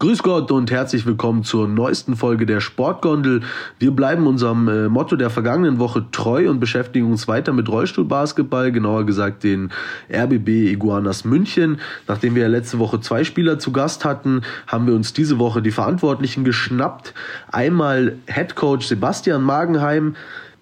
Grüß Gott und herzlich willkommen zur neuesten Folge der Sportgondel. Wir bleiben unserem äh, Motto der vergangenen Woche treu und beschäftigen uns weiter mit Rollstuhlbasketball, genauer gesagt den RBB Iguanas München. Nachdem wir letzte Woche zwei Spieler zu Gast hatten, haben wir uns diese Woche die Verantwortlichen geschnappt. Einmal Head Coach Sebastian Magenheim,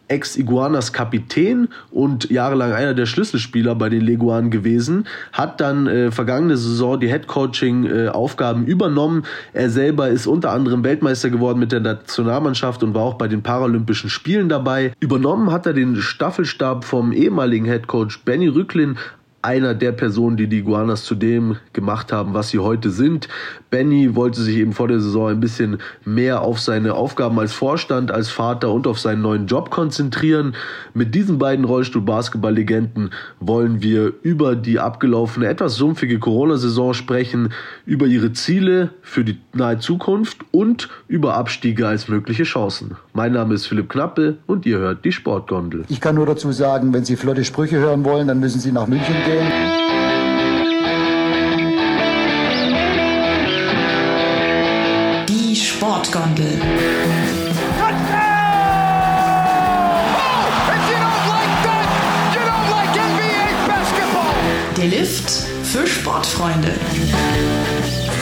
Ex-Iguanas Kapitän und jahrelang einer der Schlüsselspieler bei den Leguanen gewesen, hat dann äh, vergangene Saison die Headcoaching-Aufgaben äh, übernommen. Er selber ist unter anderem Weltmeister geworden mit der Nationalmannschaft und war auch bei den Paralympischen Spielen dabei. Übernommen hat er den Staffelstab vom ehemaligen Headcoach Benny Rücklin, einer der Personen, die die Iguanas zu dem gemacht haben, was sie heute sind. Benny wollte sich eben vor der Saison ein bisschen mehr auf seine Aufgaben als Vorstand, als Vater und auf seinen neuen Job konzentrieren. Mit diesen beiden Rollstuhl-Basketball-Legenden wollen wir über die abgelaufene, etwas sumpfige Corona-Saison sprechen, über ihre Ziele für die nahe Zukunft und über Abstiege als mögliche Chancen. Mein Name ist Philipp Knappe und ihr hört die Sportgondel. Ich kann nur dazu sagen, wenn Sie flotte Sprüche hören wollen, dann müssen Sie nach München. Die Sportgondel. Der Lift für Sportfreunde.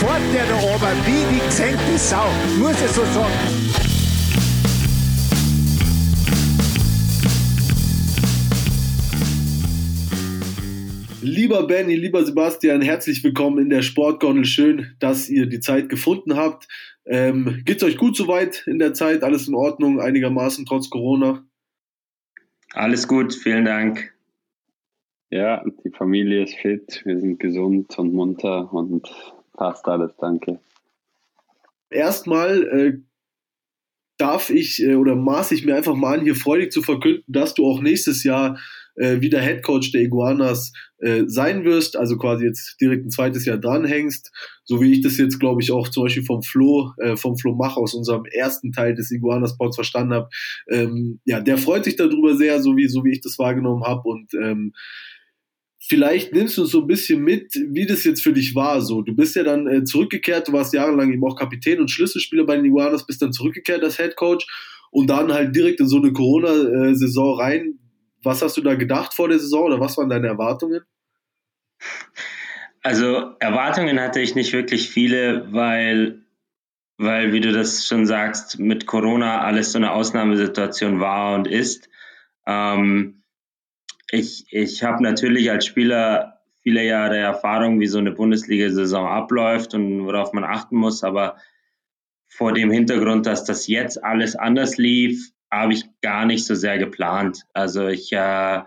Fort der da oben wie die Sau, muss ich so sagen. Lieber Benny, lieber Sebastian, herzlich willkommen in der Sportgondel. Schön, dass ihr die Zeit gefunden habt. Ähm, geht's euch gut soweit in der Zeit? Alles in Ordnung, einigermaßen trotz Corona? Alles gut, vielen Dank. Ja, die Familie ist fit, wir sind gesund und munter und passt alles, danke. Erstmal äh, darf ich äh, oder maß ich mir einfach mal an, hier freudig zu verkünden, dass du auch nächstes Jahr äh, wieder Head Coach der Iguanas äh, sein wirst, also quasi jetzt direkt ein zweites Jahr dranhängst, so wie ich das jetzt, glaube ich, auch zum Beispiel vom Flo, äh, vom Flo Mach aus unserem ersten Teil des Iguanas Pods verstanden habe. Ähm, ja, der freut sich darüber sehr, so wie, so wie ich das wahrgenommen habe und ähm, Vielleicht nimmst du uns so ein bisschen mit, wie das jetzt für dich war. So, du bist ja dann äh, zurückgekehrt, du warst jahrelang eben auch Kapitän und Schlüsselspieler bei den Iguanas, bist dann zurückgekehrt als Head Coach und dann halt direkt in so eine Corona-Saison rein. Was hast du da gedacht vor der Saison oder was waren deine Erwartungen? Also Erwartungen hatte ich nicht wirklich viele, weil, weil, wie du das schon sagst, mit Corona alles so eine Ausnahmesituation war und ist. Ähm, ich ich habe natürlich als Spieler viele Jahre Erfahrung, wie so eine Bundesliga-Saison abläuft und worauf man achten muss, aber vor dem Hintergrund, dass das jetzt alles anders lief, habe ich gar nicht so sehr geplant. Also ich äh,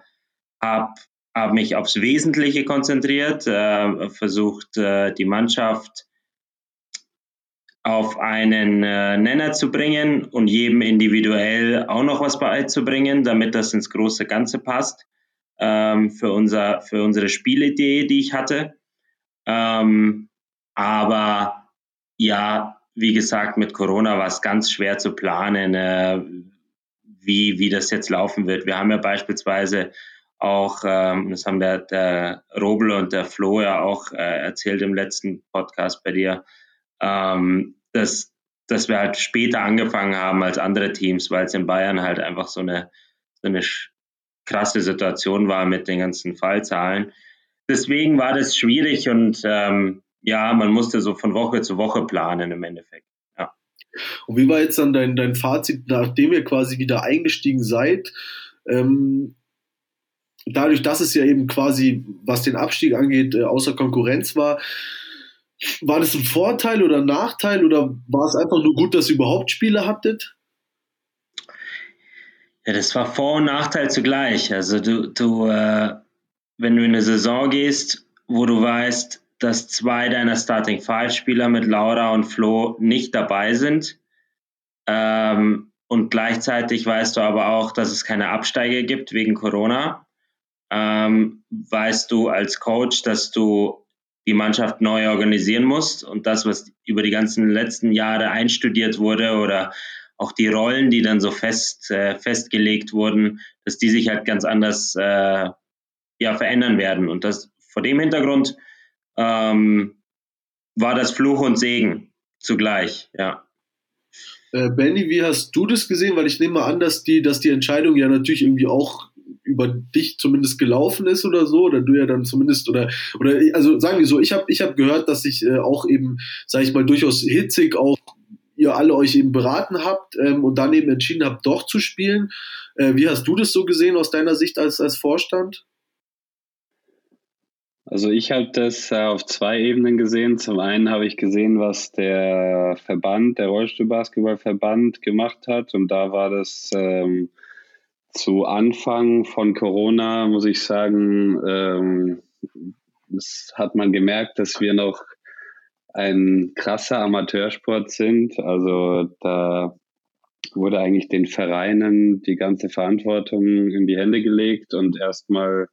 habe hab mich aufs Wesentliche konzentriert, äh, versucht, äh, die Mannschaft auf einen äh, Nenner zu bringen und jedem individuell auch noch was beizubringen, damit das ins große Ganze passt ähm, für, unser, für unsere Spielidee, die ich hatte. Ähm, aber ja, wie gesagt, mit Corona war es ganz schwer zu planen, äh, wie, wie das jetzt laufen wird. Wir haben ja beispielsweise auch, ähm, das haben der, der Robel und der Flo ja auch äh, erzählt im letzten Podcast bei dir, ähm, dass, dass wir halt später angefangen haben als andere Teams, weil es in Bayern halt einfach so eine, so eine krasse Situation war mit den ganzen Fallzahlen. Deswegen war das schwierig und ähm, ja, man musste so von Woche zu Woche planen im Endeffekt. Und wie war jetzt dann dein, dein Fazit, nachdem ihr quasi wieder eingestiegen seid? Ähm, dadurch, dass es ja eben quasi, was den Abstieg angeht, äh, außer Konkurrenz war, war das ein Vorteil oder ein Nachteil oder war es einfach nur gut, dass ihr überhaupt Spiele hattet? Ja, das war Vor- und Nachteil zugleich. Also du, du äh, wenn du in eine Saison gehst, wo du weißt, dass zwei deiner Starting Five Spieler mit Laura und Flo nicht dabei sind. Ähm, und gleichzeitig weißt du aber auch, dass es keine Absteiger gibt wegen Corona. Ähm, weißt du als Coach, dass du die Mannschaft neu organisieren musst und das, was über die ganzen letzten Jahre einstudiert wurde oder auch die Rollen, die dann so fest äh, festgelegt wurden, dass die sich halt ganz anders äh, ja verändern werden. Und das vor dem Hintergrund ähm, war das Fluch und Segen. zugleich, ja. Äh, Benny, wie hast du das gesehen? Weil ich nehme mal an, dass die, dass die Entscheidung ja natürlich irgendwie auch über dich zumindest gelaufen ist oder so, oder du ja dann zumindest, oder, oder also sagen wir so, ich habe ich hab gehört, dass sich äh, auch eben, sage ich mal, durchaus hitzig auch ihr alle euch eben beraten habt ähm, und dann eben entschieden habt, doch zu spielen. Äh, wie hast du das so gesehen aus deiner Sicht als, als Vorstand? Also ich habe das äh, auf zwei Ebenen gesehen. Zum einen habe ich gesehen, was der Verband, der Rollstuhlbasketballverband gemacht hat. Und da war das ähm, zu Anfang von Corona, muss ich sagen, ähm, das hat man gemerkt, dass wir noch ein krasser Amateursport sind. Also da wurde eigentlich den Vereinen die ganze Verantwortung in die Hände gelegt und erstmal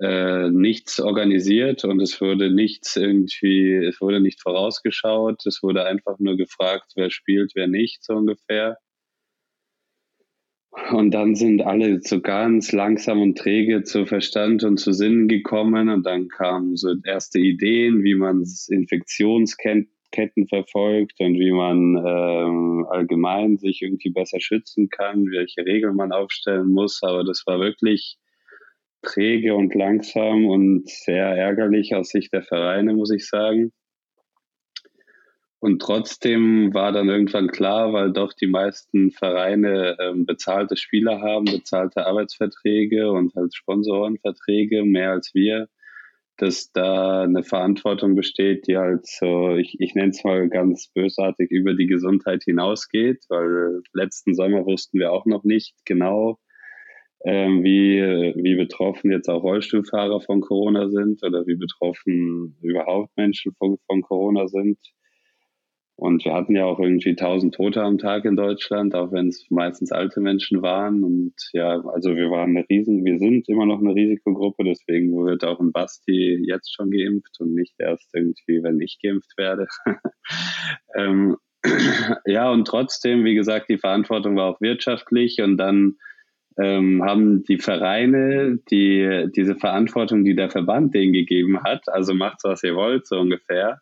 äh, nichts organisiert und es wurde nichts irgendwie, es wurde nicht vorausgeschaut, es wurde einfach nur gefragt, wer spielt, wer nicht, so ungefähr. Und dann sind alle so ganz langsam und träge zu Verstand und zu Sinnen gekommen und dann kamen so erste Ideen, wie man Infektionsketten verfolgt und wie man ähm, allgemein sich irgendwie besser schützen kann, welche Regeln man aufstellen muss. Aber das war wirklich träge und langsam und sehr ärgerlich aus Sicht der Vereine, muss ich sagen. Und trotzdem war dann irgendwann klar, weil doch die meisten Vereine ähm, bezahlte Spieler haben, bezahlte Arbeitsverträge und halt Sponsorenverträge, mehr als wir, dass da eine Verantwortung besteht, die halt so, ich, ich nenne es mal ganz bösartig, über die Gesundheit hinausgeht, weil letzten Sommer wussten wir auch noch nicht genau, ähm, wie, wie betroffen jetzt auch Rollstuhlfahrer von Corona sind oder wie betroffen überhaupt Menschen von, von Corona sind. Und wir hatten ja auch irgendwie 1000 Tote am Tag in Deutschland, auch wenn es meistens alte Menschen waren. Und ja, also wir waren eine riesen, wir sind immer noch eine Risikogruppe, deswegen wird auch ein Basti jetzt schon geimpft und nicht erst irgendwie, wenn ich geimpft werde. ähm, ja, und trotzdem, wie gesagt, die Verantwortung war auch wirtschaftlich und dann ähm, haben die Vereine die, diese Verantwortung, die der Verband denen gegeben hat, also macht was ihr wollt, so ungefähr,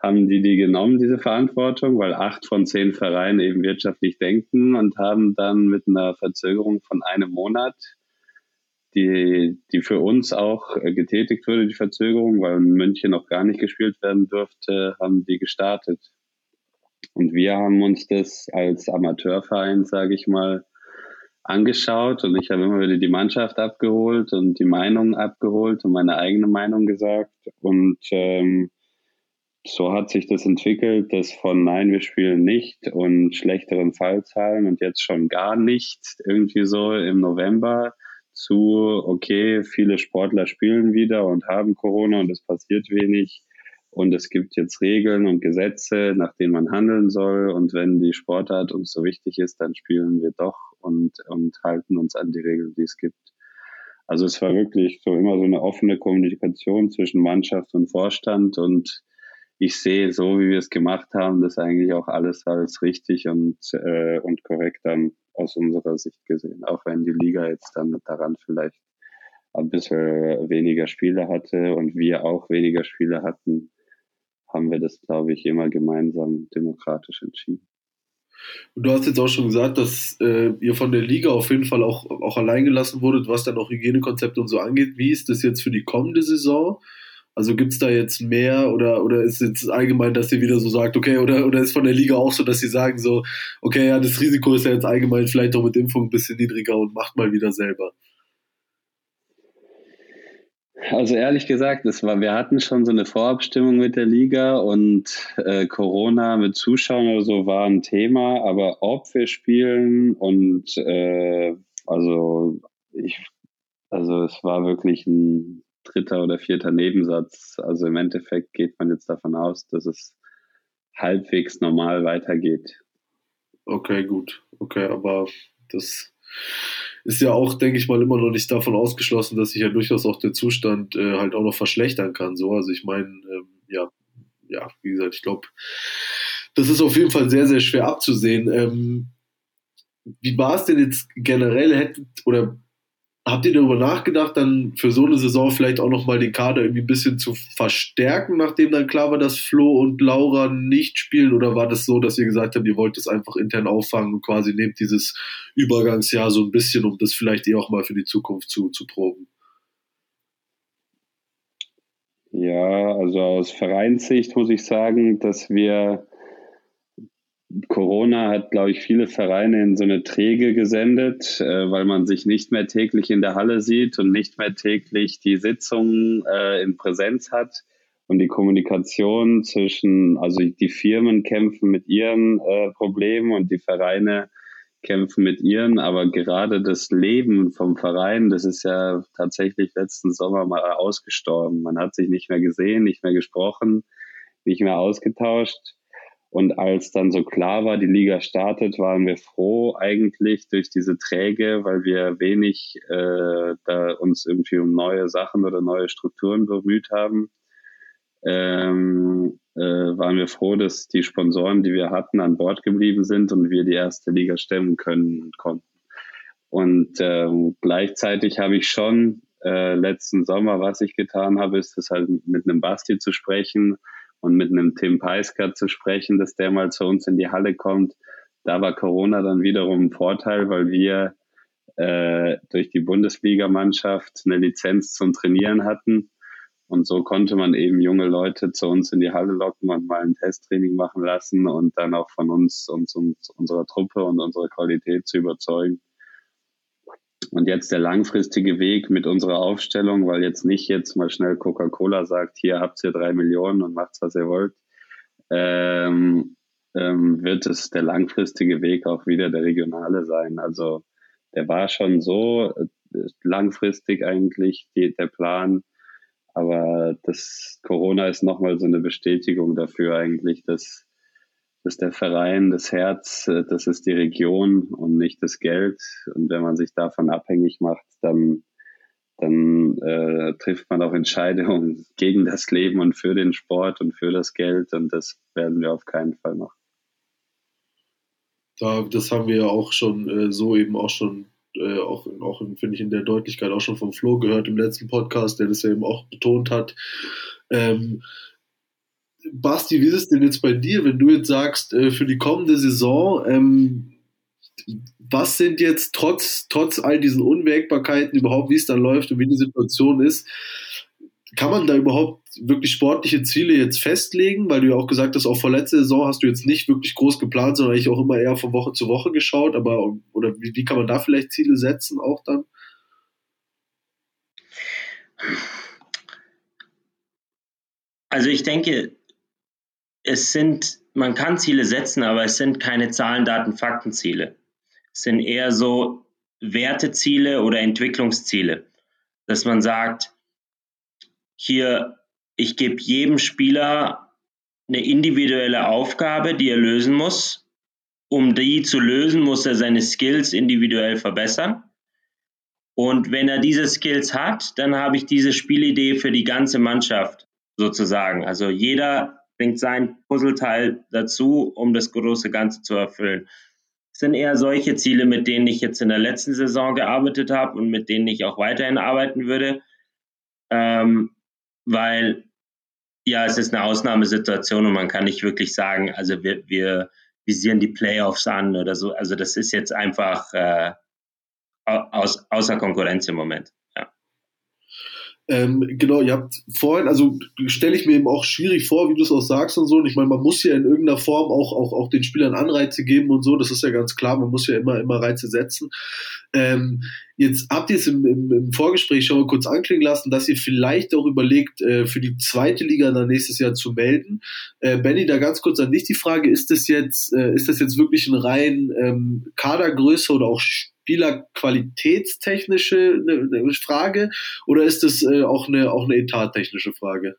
haben die die genommen, diese Verantwortung, weil acht von zehn Vereinen eben wirtschaftlich denken und haben dann mit einer Verzögerung von einem Monat, die, die für uns auch getätigt wurde, die Verzögerung, weil in München noch gar nicht gespielt werden durfte, haben die gestartet. Und wir haben uns das als Amateurverein, sage ich mal, angeschaut und ich habe immer wieder die Mannschaft abgeholt und die Meinung abgeholt und meine eigene Meinung gesagt. Und ähm, so hat sich das entwickelt, dass von Nein, wir spielen nicht und schlechteren Fallzahlen und jetzt schon gar nicht irgendwie so im November zu, okay, viele Sportler spielen wieder und haben Corona und es passiert wenig und es gibt jetzt Regeln und Gesetze, nach denen man handeln soll. Und wenn die Sportart uns so wichtig ist, dann spielen wir doch und, und halten uns an die Regeln, die es gibt. Also es war wirklich so immer so eine offene Kommunikation zwischen Mannschaft und Vorstand und ich sehe, so wie wir es gemacht haben, das eigentlich auch alles als richtig und, äh, und korrekt dann aus unserer Sicht gesehen. Auch wenn die Liga jetzt dann daran vielleicht ein bisschen weniger Spiele hatte und wir auch weniger Spiele hatten, haben wir das, glaube ich, immer gemeinsam demokratisch entschieden. Und du hast jetzt auch schon gesagt, dass äh, ihr von der Liga auf jeden Fall auch, auch allein gelassen wurdet, was dann auch Hygienekonzepte und so angeht. Wie ist das jetzt für die kommende Saison? Also gibt es da jetzt mehr oder, oder ist es allgemein, dass ihr wieder so sagt, okay, oder, oder ist von der Liga auch so, dass sie sagen so, okay, ja, das Risiko ist ja jetzt allgemein vielleicht auch mit Impfung ein bisschen niedriger und macht mal wieder selber? Also ehrlich gesagt, es war, wir hatten schon so eine Vorabstimmung mit der Liga und äh, Corona mit Zuschauern oder so war ein Thema, aber ob wir spielen und äh, also ich, also es war wirklich ein dritter oder vierter Nebensatz. Also im Endeffekt geht man jetzt davon aus, dass es halbwegs normal weitergeht. Okay, gut. Okay, aber das ist ja auch, denke ich mal, immer noch nicht davon ausgeschlossen, dass sich ja durchaus auch der Zustand äh, halt auch noch verschlechtern kann. So, also ich meine, ähm, ja, ja, wie gesagt, ich glaube, das ist auf jeden Fall sehr, sehr schwer abzusehen. Ähm, wie war es denn jetzt generell? Hättet, oder Habt ihr darüber nachgedacht, dann für so eine Saison vielleicht auch nochmal den Kader irgendwie ein bisschen zu verstärken, nachdem dann klar war, dass Flo und Laura nicht spielen? Oder war das so, dass ihr gesagt habt, ihr wollt es einfach intern auffangen und quasi nehmt dieses Übergangsjahr so ein bisschen, um das vielleicht eh auch mal für die Zukunft zu, zu proben? Ja, also aus Vereinssicht muss ich sagen, dass wir Corona hat, glaube ich, viele Vereine in so eine Träge gesendet, äh, weil man sich nicht mehr täglich in der Halle sieht und nicht mehr täglich die Sitzungen äh, in Präsenz hat. Und die Kommunikation zwischen, also die Firmen kämpfen mit ihren äh, Problemen und die Vereine kämpfen mit ihren, aber gerade das Leben vom Verein, das ist ja tatsächlich letzten Sommer mal ausgestorben. Man hat sich nicht mehr gesehen, nicht mehr gesprochen, nicht mehr ausgetauscht. Und als dann so klar war, die Liga startet, waren wir froh eigentlich durch diese Träge, weil wir wenig äh, da uns irgendwie um neue Sachen oder neue Strukturen bemüht haben. Ähm, äh, waren wir froh, dass die Sponsoren, die wir hatten, an Bord geblieben sind und wir die erste Liga stemmen können konnten. Und ähm, gleichzeitig habe ich schon äh, letzten Sommer, was ich getan habe, ist es halt mit einem Basti zu sprechen und mit einem Tim Peisker zu sprechen, dass der mal zu uns in die Halle kommt. Da war Corona dann wiederum ein Vorteil, weil wir äh, durch die Bundesligamannschaft eine Lizenz zum Trainieren hatten. Und so konnte man eben junge Leute zu uns in die Halle locken und mal ein Testtraining machen lassen und dann auch von uns und, unserer Truppe und unserer Qualität zu überzeugen. Und jetzt der langfristige Weg mit unserer Aufstellung, weil jetzt nicht jetzt mal schnell Coca-Cola sagt, hier habt ihr drei Millionen und macht was ihr wollt, ähm, ähm, wird es der langfristige Weg auch wieder der regionale sein. Also der war schon so äh, langfristig eigentlich die, der Plan, aber das Corona ist nochmal so eine Bestätigung dafür eigentlich, dass das ist der Verein, das Herz, äh, das ist die Region und nicht das Geld. Und wenn man sich davon abhängig macht, dann, dann äh, trifft man auch Entscheidungen gegen das Leben und für den Sport und für das Geld. Und das werden wir auf keinen Fall machen. Da, das haben wir ja auch schon äh, so eben auch schon, äh, auch, auch finde ich in der Deutlichkeit auch schon vom Flo gehört im letzten Podcast, der das ja eben auch betont hat. Ähm, Basti, wie ist es denn jetzt bei dir, wenn du jetzt sagst, äh, für die kommende Saison, ähm, was sind jetzt trotz, trotz all diesen Unwägbarkeiten überhaupt, wie es dann läuft und wie die Situation ist, kann man da überhaupt wirklich sportliche Ziele jetzt festlegen? Weil du ja auch gesagt hast, auch vor letzter Saison hast du jetzt nicht wirklich groß geplant, sondern eigentlich auch immer eher von Woche zu Woche geschaut. Aber oder wie, wie kann man da vielleicht Ziele setzen auch dann? Also ich denke, es sind, man kann Ziele setzen, aber es sind keine Zahlen, Daten, Fakten Ziele. Es sind eher so Werteziele oder Entwicklungsziele, dass man sagt, hier, ich gebe jedem Spieler eine individuelle Aufgabe, die er lösen muss. Um die zu lösen, muss er seine Skills individuell verbessern. Und wenn er diese Skills hat, dann habe ich diese Spielidee für die ganze Mannschaft sozusagen. Also jeder bringt sein Puzzleteil dazu, um das große Ganze zu erfüllen. Es sind eher solche Ziele, mit denen ich jetzt in der letzten Saison gearbeitet habe und mit denen ich auch weiterhin arbeiten würde, ähm, weil ja, es ist eine Ausnahmesituation und man kann nicht wirklich sagen, also wir, wir visieren die Playoffs an oder so. Also das ist jetzt einfach äh, aus, außer Konkurrenz im Moment. Ähm, genau, ihr habt vorhin, also stelle ich mir eben auch schwierig vor, wie du es auch sagst und so. Und ich meine, man muss ja in irgendeiner Form auch, auch, auch den Spielern Anreize geben und so. Das ist ja ganz klar. Man muss ja immer, immer Reize setzen. Ähm, jetzt habt ihr es im, im, im, Vorgespräch schon mal kurz anklingen lassen, dass ihr vielleicht auch überlegt, äh, für die zweite Liga dann nächstes Jahr zu melden. Äh, Benny, da ganz kurz an dich die Frage, ist das jetzt, äh, ist das jetzt wirklich ein rein ähm, Kadergröße oder auch spielerqualitätstechnische eine, eine Frage oder ist das äh, auch eine, auch eine etattechnische Frage?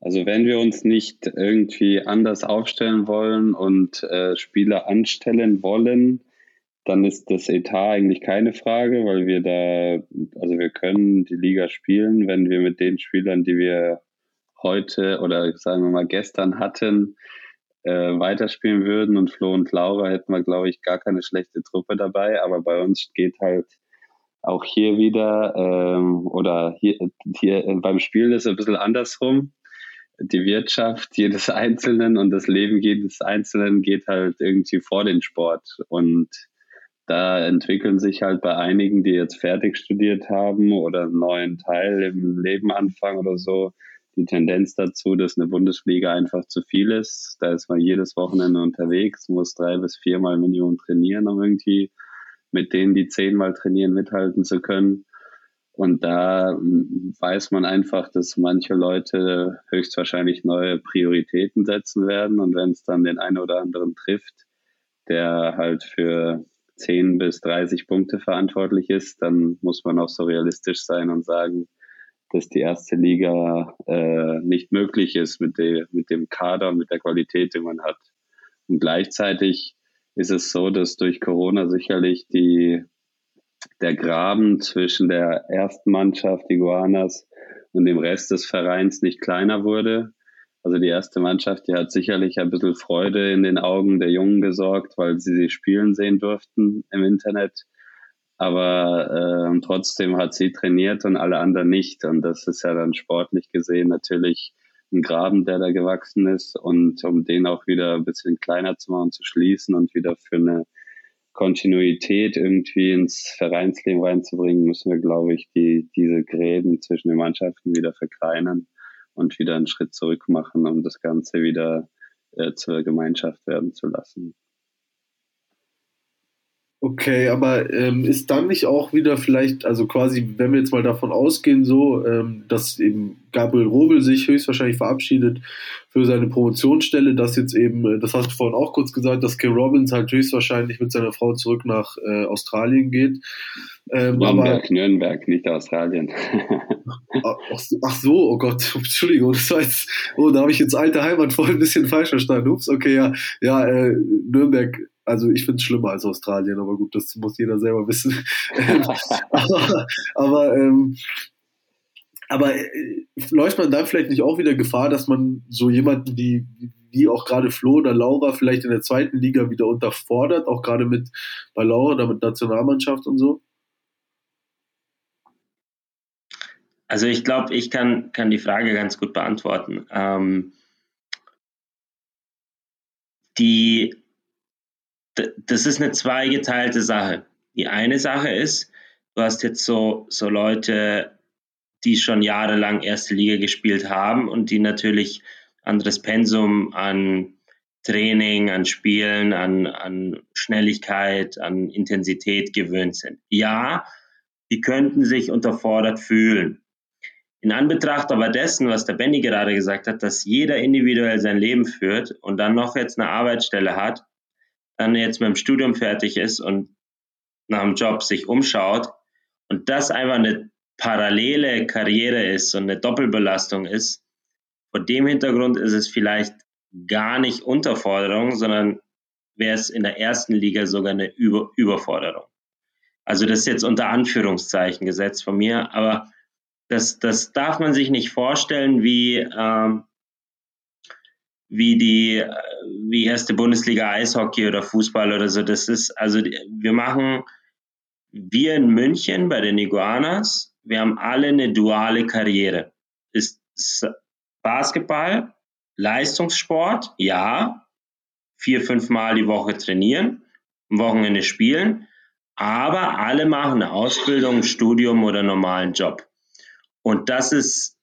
Also wenn wir uns nicht irgendwie anders aufstellen wollen und äh, Spieler anstellen wollen, dann ist das Etat eigentlich keine Frage, weil wir da, also wir können die Liga spielen, wenn wir mit den Spielern, die wir heute oder sagen wir mal gestern hatten, äh, weiterspielen würden und Flo und Laura hätten wir, glaube ich, gar keine schlechte Truppe dabei. Aber bei uns geht halt auch hier wieder ähm, oder hier, hier beim Spielen ist es ein bisschen andersrum. Die Wirtschaft jedes Einzelnen und das Leben jedes Einzelnen geht halt irgendwie vor den Sport. Und da entwickeln sich halt bei einigen, die jetzt fertig studiert haben oder einen neuen Teil im Leben anfangen oder so, die Tendenz dazu, dass eine Bundesliga einfach zu viel ist. Da ist man jedes Wochenende unterwegs, muss drei bis viermal Minimum trainieren, um irgendwie mit denen, die zehnmal trainieren, mithalten zu können. Und da hm, weiß man einfach, dass manche Leute höchstwahrscheinlich neue Prioritäten setzen werden. Und wenn es dann den einen oder anderen trifft, der halt für 10 bis 30 Punkte verantwortlich ist, dann muss man auch so realistisch sein und sagen, dass die erste Liga äh, nicht möglich ist mit, de, mit dem Kader mit der Qualität, die man hat. Und gleichzeitig ist es so, dass durch Corona sicherlich die, der Graben zwischen der ersten Mannschaft, Iguanas, und dem Rest des Vereins nicht kleiner wurde. Also die erste Mannschaft, die hat sicherlich ein bisschen Freude in den Augen der Jungen gesorgt, weil sie sie spielen sehen durften im Internet. Aber äh, trotzdem hat sie trainiert und alle anderen nicht. Und das ist ja dann sportlich gesehen natürlich ein Graben, der da gewachsen ist. Und um den auch wieder ein bisschen kleiner zu machen, zu schließen und wieder für eine Kontinuität irgendwie ins Vereinsleben reinzubringen, müssen wir, glaube ich, die, diese Gräben zwischen den Mannschaften wieder verkleinern und wieder einen Schritt zurück machen, um das Ganze wieder äh, zur Gemeinschaft werden zu lassen. Okay, aber ähm, ist dann nicht auch wieder vielleicht, also quasi, wenn wir jetzt mal davon ausgehen, so, ähm, dass eben Gabriel Robel sich höchstwahrscheinlich verabschiedet für seine Promotionsstelle, dass jetzt eben, äh, das hast du vorhin auch kurz gesagt, dass Kay Robbins halt höchstwahrscheinlich mit seiner Frau zurück nach äh, Australien geht. Ähm, Nürnberg, aber, Nürnberg, nicht Australien. ach, ach, so, oh Gott, Entschuldigung, das war jetzt, oh, da habe ich jetzt alte Heimat voll ein bisschen falsch verstanden. Ups, okay, ja, ja, äh, Nürnberg also ich finde es schlimmer als Australien, aber gut, das muss jeder selber wissen. aber aber, ähm, aber äh, läuft man dann vielleicht nicht auch wieder Gefahr, dass man so jemanden wie, wie auch gerade Flo oder Laura vielleicht in der zweiten Liga wieder unterfordert, auch gerade mit bei Laura oder mit Nationalmannschaft und so? Also ich glaube, ich kann, kann die Frage ganz gut beantworten. Ähm, die das ist eine zweigeteilte Sache. Die eine Sache ist, du hast jetzt so, so Leute, die schon jahrelang erste Liga gespielt haben und die natürlich anderes Pensum an Training, an Spielen, an, an Schnelligkeit, an Intensität gewöhnt sind. Ja, die könnten sich unterfordert fühlen. In Anbetracht aber dessen, was der Benny gerade gesagt hat, dass jeder individuell sein Leben führt und dann noch jetzt eine Arbeitsstelle hat, dann jetzt mit dem Studium fertig ist und nach dem Job sich umschaut und das einfach eine parallele Karriere ist und eine Doppelbelastung ist, vor dem Hintergrund ist es vielleicht gar nicht Unterforderung, sondern wäre es in der ersten Liga sogar eine Über Überforderung. Also das ist jetzt unter Anführungszeichen gesetzt von mir, aber das, das darf man sich nicht vorstellen wie, ähm, wie die wie erste Bundesliga Eishockey oder Fußball oder so. Das ist also wir machen wir in München bei den Iguanas, wir haben alle eine duale Karriere. Ist Basketball, Leistungssport, ja, vier, fünf Mal die Woche trainieren, am Wochenende spielen, aber alle machen eine Ausbildung, Studium oder normalen Job. Und das ist,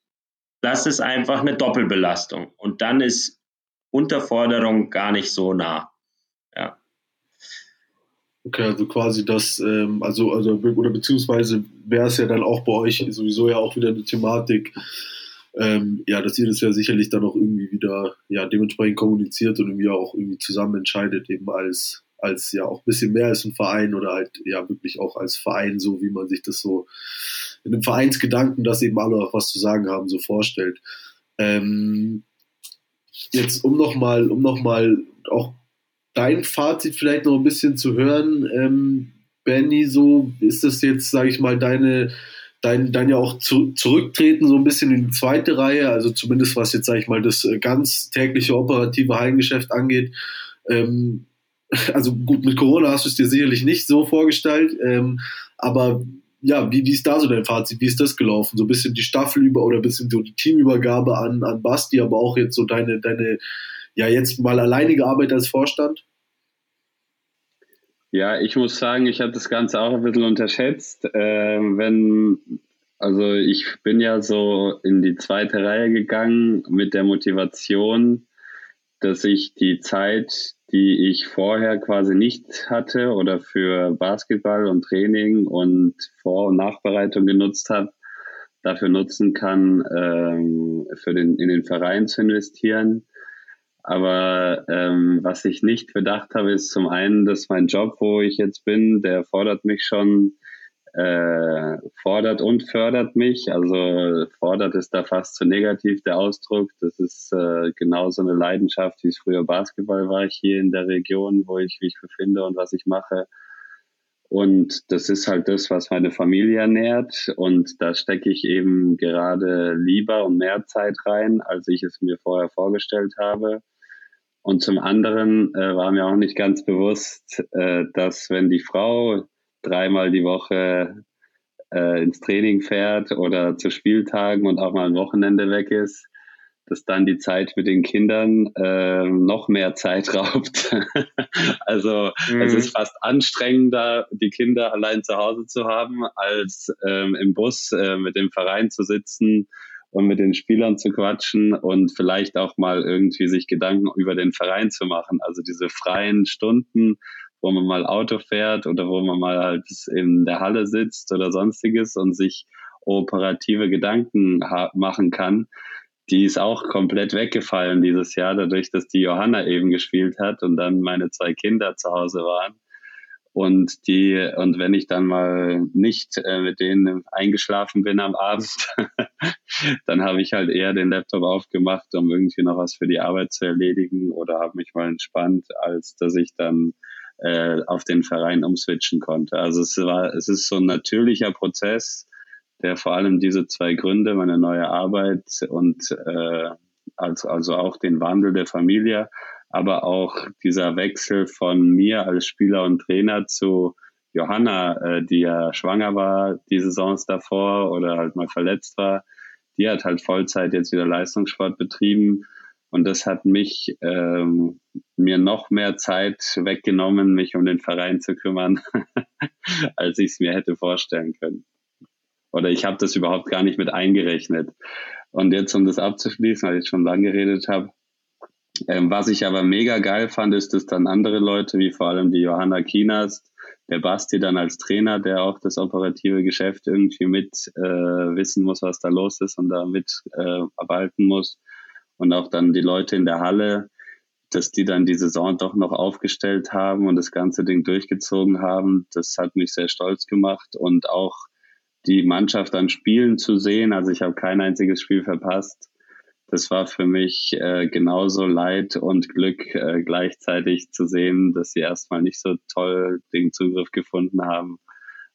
das ist einfach eine Doppelbelastung. Und dann ist Unterforderung gar nicht so nah. Ja. Okay, also quasi das, ähm, also, also, oder beziehungsweise wäre es ja dann auch bei euch sowieso ja auch wieder eine Thematik, ähm, ja, dass ihr das ja sicherlich dann auch irgendwie wieder, ja, dementsprechend kommuniziert und irgendwie auch irgendwie zusammen entscheidet, eben als, als ja auch ein bisschen mehr als ein Verein oder halt ja wirklich auch als Verein, so wie man sich das so in einem Vereinsgedanken, dass eben alle auch was zu sagen haben, so vorstellt. Ähm, jetzt um nochmal, um noch mal auch dein Fazit vielleicht noch ein bisschen zu hören, ähm, Benny, so ist das jetzt, sage ich mal, deine, dein, dein ja auch zu, zurücktreten so ein bisschen in die zweite Reihe, also zumindest was jetzt, sage ich mal, das äh, ganz tägliche operative Heimgeschäft angeht. Ähm, also gut, mit Corona hast du es dir sicherlich nicht so vorgestellt, ähm, aber ja, wie, wie ist da so dein Fazit? Wie ist das gelaufen? So ein bisschen die Staffel über oder ein bisschen so die Teamübergabe an, an Basti, aber auch jetzt so deine, deine, ja, jetzt mal alleinige Arbeit als Vorstand? Ja, ich muss sagen, ich habe das Ganze auch ein bisschen unterschätzt. Äh, wenn, also ich bin ja so in die zweite Reihe gegangen mit der Motivation, dass ich die Zeit, die ich vorher quasi nicht hatte oder für Basketball und Training und Vor- und Nachbereitung genutzt habe, dafür nutzen kann, ähm, für den, in den Verein zu investieren. Aber ähm, was ich nicht bedacht habe, ist zum einen, dass mein Job, wo ich jetzt bin, der fordert mich schon, äh, fordert und fördert mich. Also fordert ist da fast zu negativ der Ausdruck. Das ist äh, genauso eine Leidenschaft, wie es früher Basketball war, hier in der Region, wo ich mich befinde und was ich mache. Und das ist halt das, was meine Familie ernährt. Und da stecke ich eben gerade lieber und mehr Zeit rein, als ich es mir vorher vorgestellt habe. Und zum anderen äh, war mir auch nicht ganz bewusst, äh, dass wenn die Frau dreimal die Woche äh, ins Training fährt oder zu Spieltagen und auch mal ein Wochenende weg ist, dass dann die Zeit mit den Kindern äh, noch mehr Zeit raubt. also mhm. es ist fast anstrengender, die Kinder allein zu Hause zu haben, als ähm, im Bus äh, mit dem Verein zu sitzen und mit den Spielern zu quatschen und vielleicht auch mal irgendwie sich Gedanken über den Verein zu machen. Also diese freien Stunden, wo man mal Auto fährt oder wo man mal halt in der Halle sitzt oder sonstiges und sich operative Gedanken machen kann, die ist auch komplett weggefallen dieses Jahr, dadurch, dass die Johanna eben gespielt hat und dann meine zwei Kinder zu Hause waren. Und die, und wenn ich dann mal nicht äh, mit denen eingeschlafen bin am Abend, dann habe ich halt eher den Laptop aufgemacht, um irgendwie noch was für die Arbeit zu erledigen oder habe mich mal entspannt, als dass ich dann äh, auf den Verein umswitchen konnte. Also es war, es ist so ein natürlicher Prozess, der vor allem diese zwei Gründe, meine neue Arbeit und äh, also, also auch den Wandel der Familie, aber auch dieser Wechsel von mir als Spieler und Trainer zu Johanna, äh, die ja schwanger war die Saisons davor oder halt mal verletzt war, die hat halt Vollzeit jetzt wieder Leistungssport betrieben. Und das hat mich ähm, mir noch mehr Zeit weggenommen, mich um den Verein zu kümmern, als ich es mir hätte vorstellen können. Oder ich habe das überhaupt gar nicht mit eingerechnet. Und jetzt, um das abzuschließen, weil ich schon lange geredet habe, ähm, was ich aber mega geil fand, ist, dass dann andere Leute, wie vor allem die Johanna Kinas, der Basti dann als Trainer, der auch das operative Geschäft irgendwie mit äh, wissen muss, was da los ist und da mit äh, arbeiten muss. Und auch dann die Leute in der Halle, dass die dann die Saison doch noch aufgestellt haben und das ganze Ding durchgezogen haben, das hat mich sehr stolz gemacht und auch die Mannschaft dann spielen zu sehen. Also ich habe kein einziges Spiel verpasst das war für mich äh, genauso Leid und Glück äh, gleichzeitig zu sehen, dass sie erstmal nicht so toll den Zugriff gefunden haben,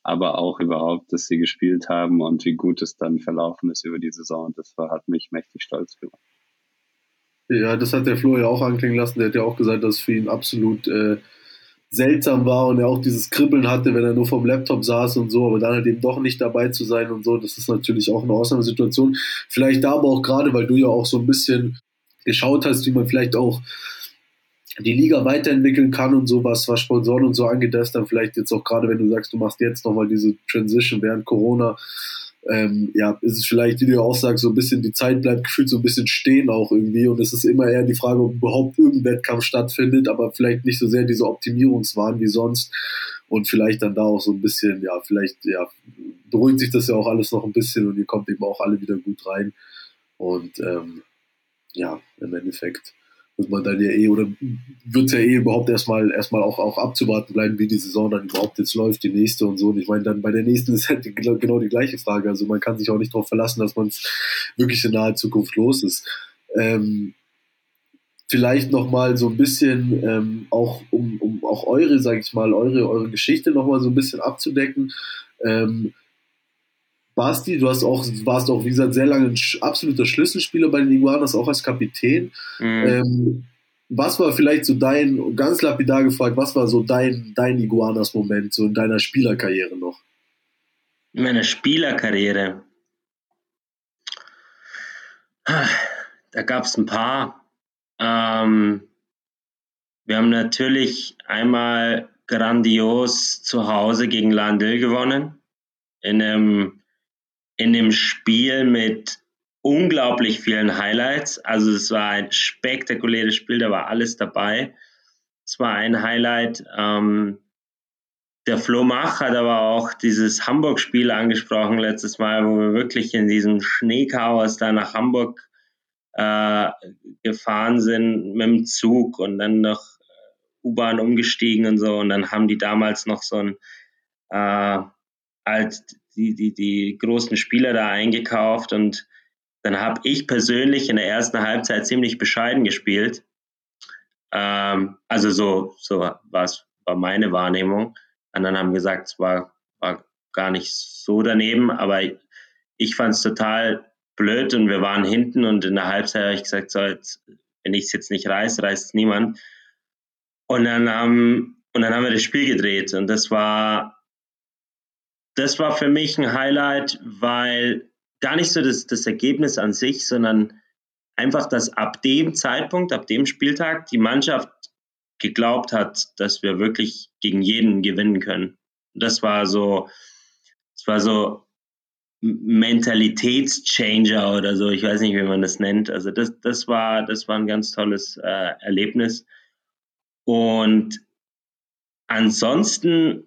aber auch überhaupt, dass sie gespielt haben und wie gut es dann verlaufen ist über die Saison. Das war, hat mich mächtig stolz gemacht. Ja, das hat der Flo ja auch anklingen lassen. Der hat ja auch gesagt, dass für ihn absolut äh, seltsam war und er auch dieses Kribbeln hatte, wenn er nur vom Laptop saß und so, aber dann halt eben doch nicht dabei zu sein und so, das ist natürlich auch eine Ausnahmesituation. Vielleicht da aber auch gerade, weil du ja auch so ein bisschen geschaut hast, wie man vielleicht auch die Liga weiterentwickeln kann und sowas, was Sponsoren und so angeht, dann vielleicht jetzt auch gerade, wenn du sagst, du machst jetzt nochmal diese Transition während Corona, ähm, ja, ist es vielleicht, wie du auch sagst, so ein bisschen, die Zeit bleibt gefühlt so ein bisschen stehen auch irgendwie. Und es ist immer eher die Frage, ob überhaupt irgendein Wettkampf stattfindet, aber vielleicht nicht so sehr diese Optimierungswahn wie sonst. Und vielleicht dann da auch so ein bisschen, ja, vielleicht, ja, beruhigt sich das ja auch alles noch ein bisschen und ihr kommt eben auch alle wieder gut rein. Und ähm, ja, im Endeffekt muss man dann ja eh, oder wird ja eh überhaupt erstmal erstmal auch, auch abzuwarten bleiben, wie die Saison dann überhaupt jetzt läuft, die nächste und so. Und ich meine, dann bei der nächsten ist halt genau die gleiche Frage. Also man kann sich auch nicht darauf verlassen, dass man es wirklich in naher Zukunft los ist. Ähm, vielleicht nochmal so ein bisschen ähm, auch um, um auch eure, sag ich mal, eure, eure Geschichte nochmal so ein bisschen abzudecken. Ähm, Basti, du hast auch, warst auch, wie gesagt, sehr lange ein absoluter Schlüsselspieler bei den Iguanas, auch als Kapitän. Mhm. Ähm, was war vielleicht so dein, ganz lapidar gefragt, was war so dein, dein Iguanas-Moment so in deiner Spielerkarriere noch? In meiner Spielerkarriere. Da gab es ein paar. Ähm, wir haben natürlich einmal grandios zu Hause gegen Landil gewonnen. In einem, in einem Spiel mit unglaublich vielen Highlights. Also es war ein spektakuläres Spiel, da war alles dabei. Es war ein Highlight. Ähm, der Flo Mach hat aber auch dieses Hamburg-Spiel angesprochen letztes Mal, wo wir wirklich in diesem Schneechaos da nach Hamburg äh, gefahren sind mit dem Zug und dann noch U-Bahn umgestiegen und so. Und dann haben die damals noch so ein äh, als die, die, die großen Spieler da eingekauft und dann habe ich persönlich in der ersten Halbzeit ziemlich bescheiden gespielt. Ähm, also so, so war meine Wahrnehmung. Anderen haben gesagt, es war, war gar nicht so daneben, aber ich fand es total blöd und wir waren hinten und in der Halbzeit habe ich gesagt, so jetzt, wenn ich es jetzt nicht reiße, reißt es niemand. Und dann, ähm, und dann haben wir das Spiel gedreht und das war, das war für mich ein Highlight, weil gar nicht so das, das Ergebnis an sich, sondern einfach, dass ab dem Zeitpunkt, ab dem Spieltag die Mannschaft geglaubt hat, dass wir wirklich gegen jeden gewinnen können. Das war so, das war so Mentalitätschanger oder so, ich weiß nicht, wie man das nennt. Also das, das war, das war ein ganz tolles äh, Erlebnis. Und ansonsten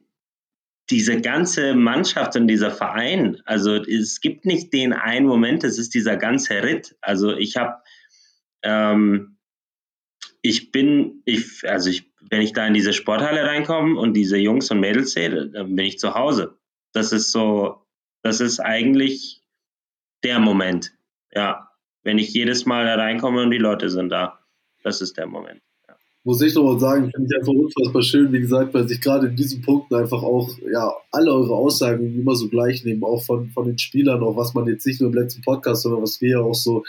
diese ganze Mannschaft und dieser Verein, also es gibt nicht den einen Moment, es ist dieser ganze Ritt. Also ich habe, ähm, ich bin, ich, also ich, wenn ich da in diese Sporthalle reinkomme und diese Jungs und Mädels sehe, dann bin ich zu Hause. Das ist so, das ist eigentlich der Moment. Ja, wenn ich jedes Mal da reinkomme und die Leute sind da, das ist der Moment muss ich nochmal sagen, finde ich einfach unfassbar schön, wie gesagt, weil sich gerade in diesen Punkten einfach auch, ja, alle eure Aussagen immer so gleich nehmen, auch von, von den Spielern, auch was man jetzt nicht nur im letzten Podcast, sondern was wir ja auch so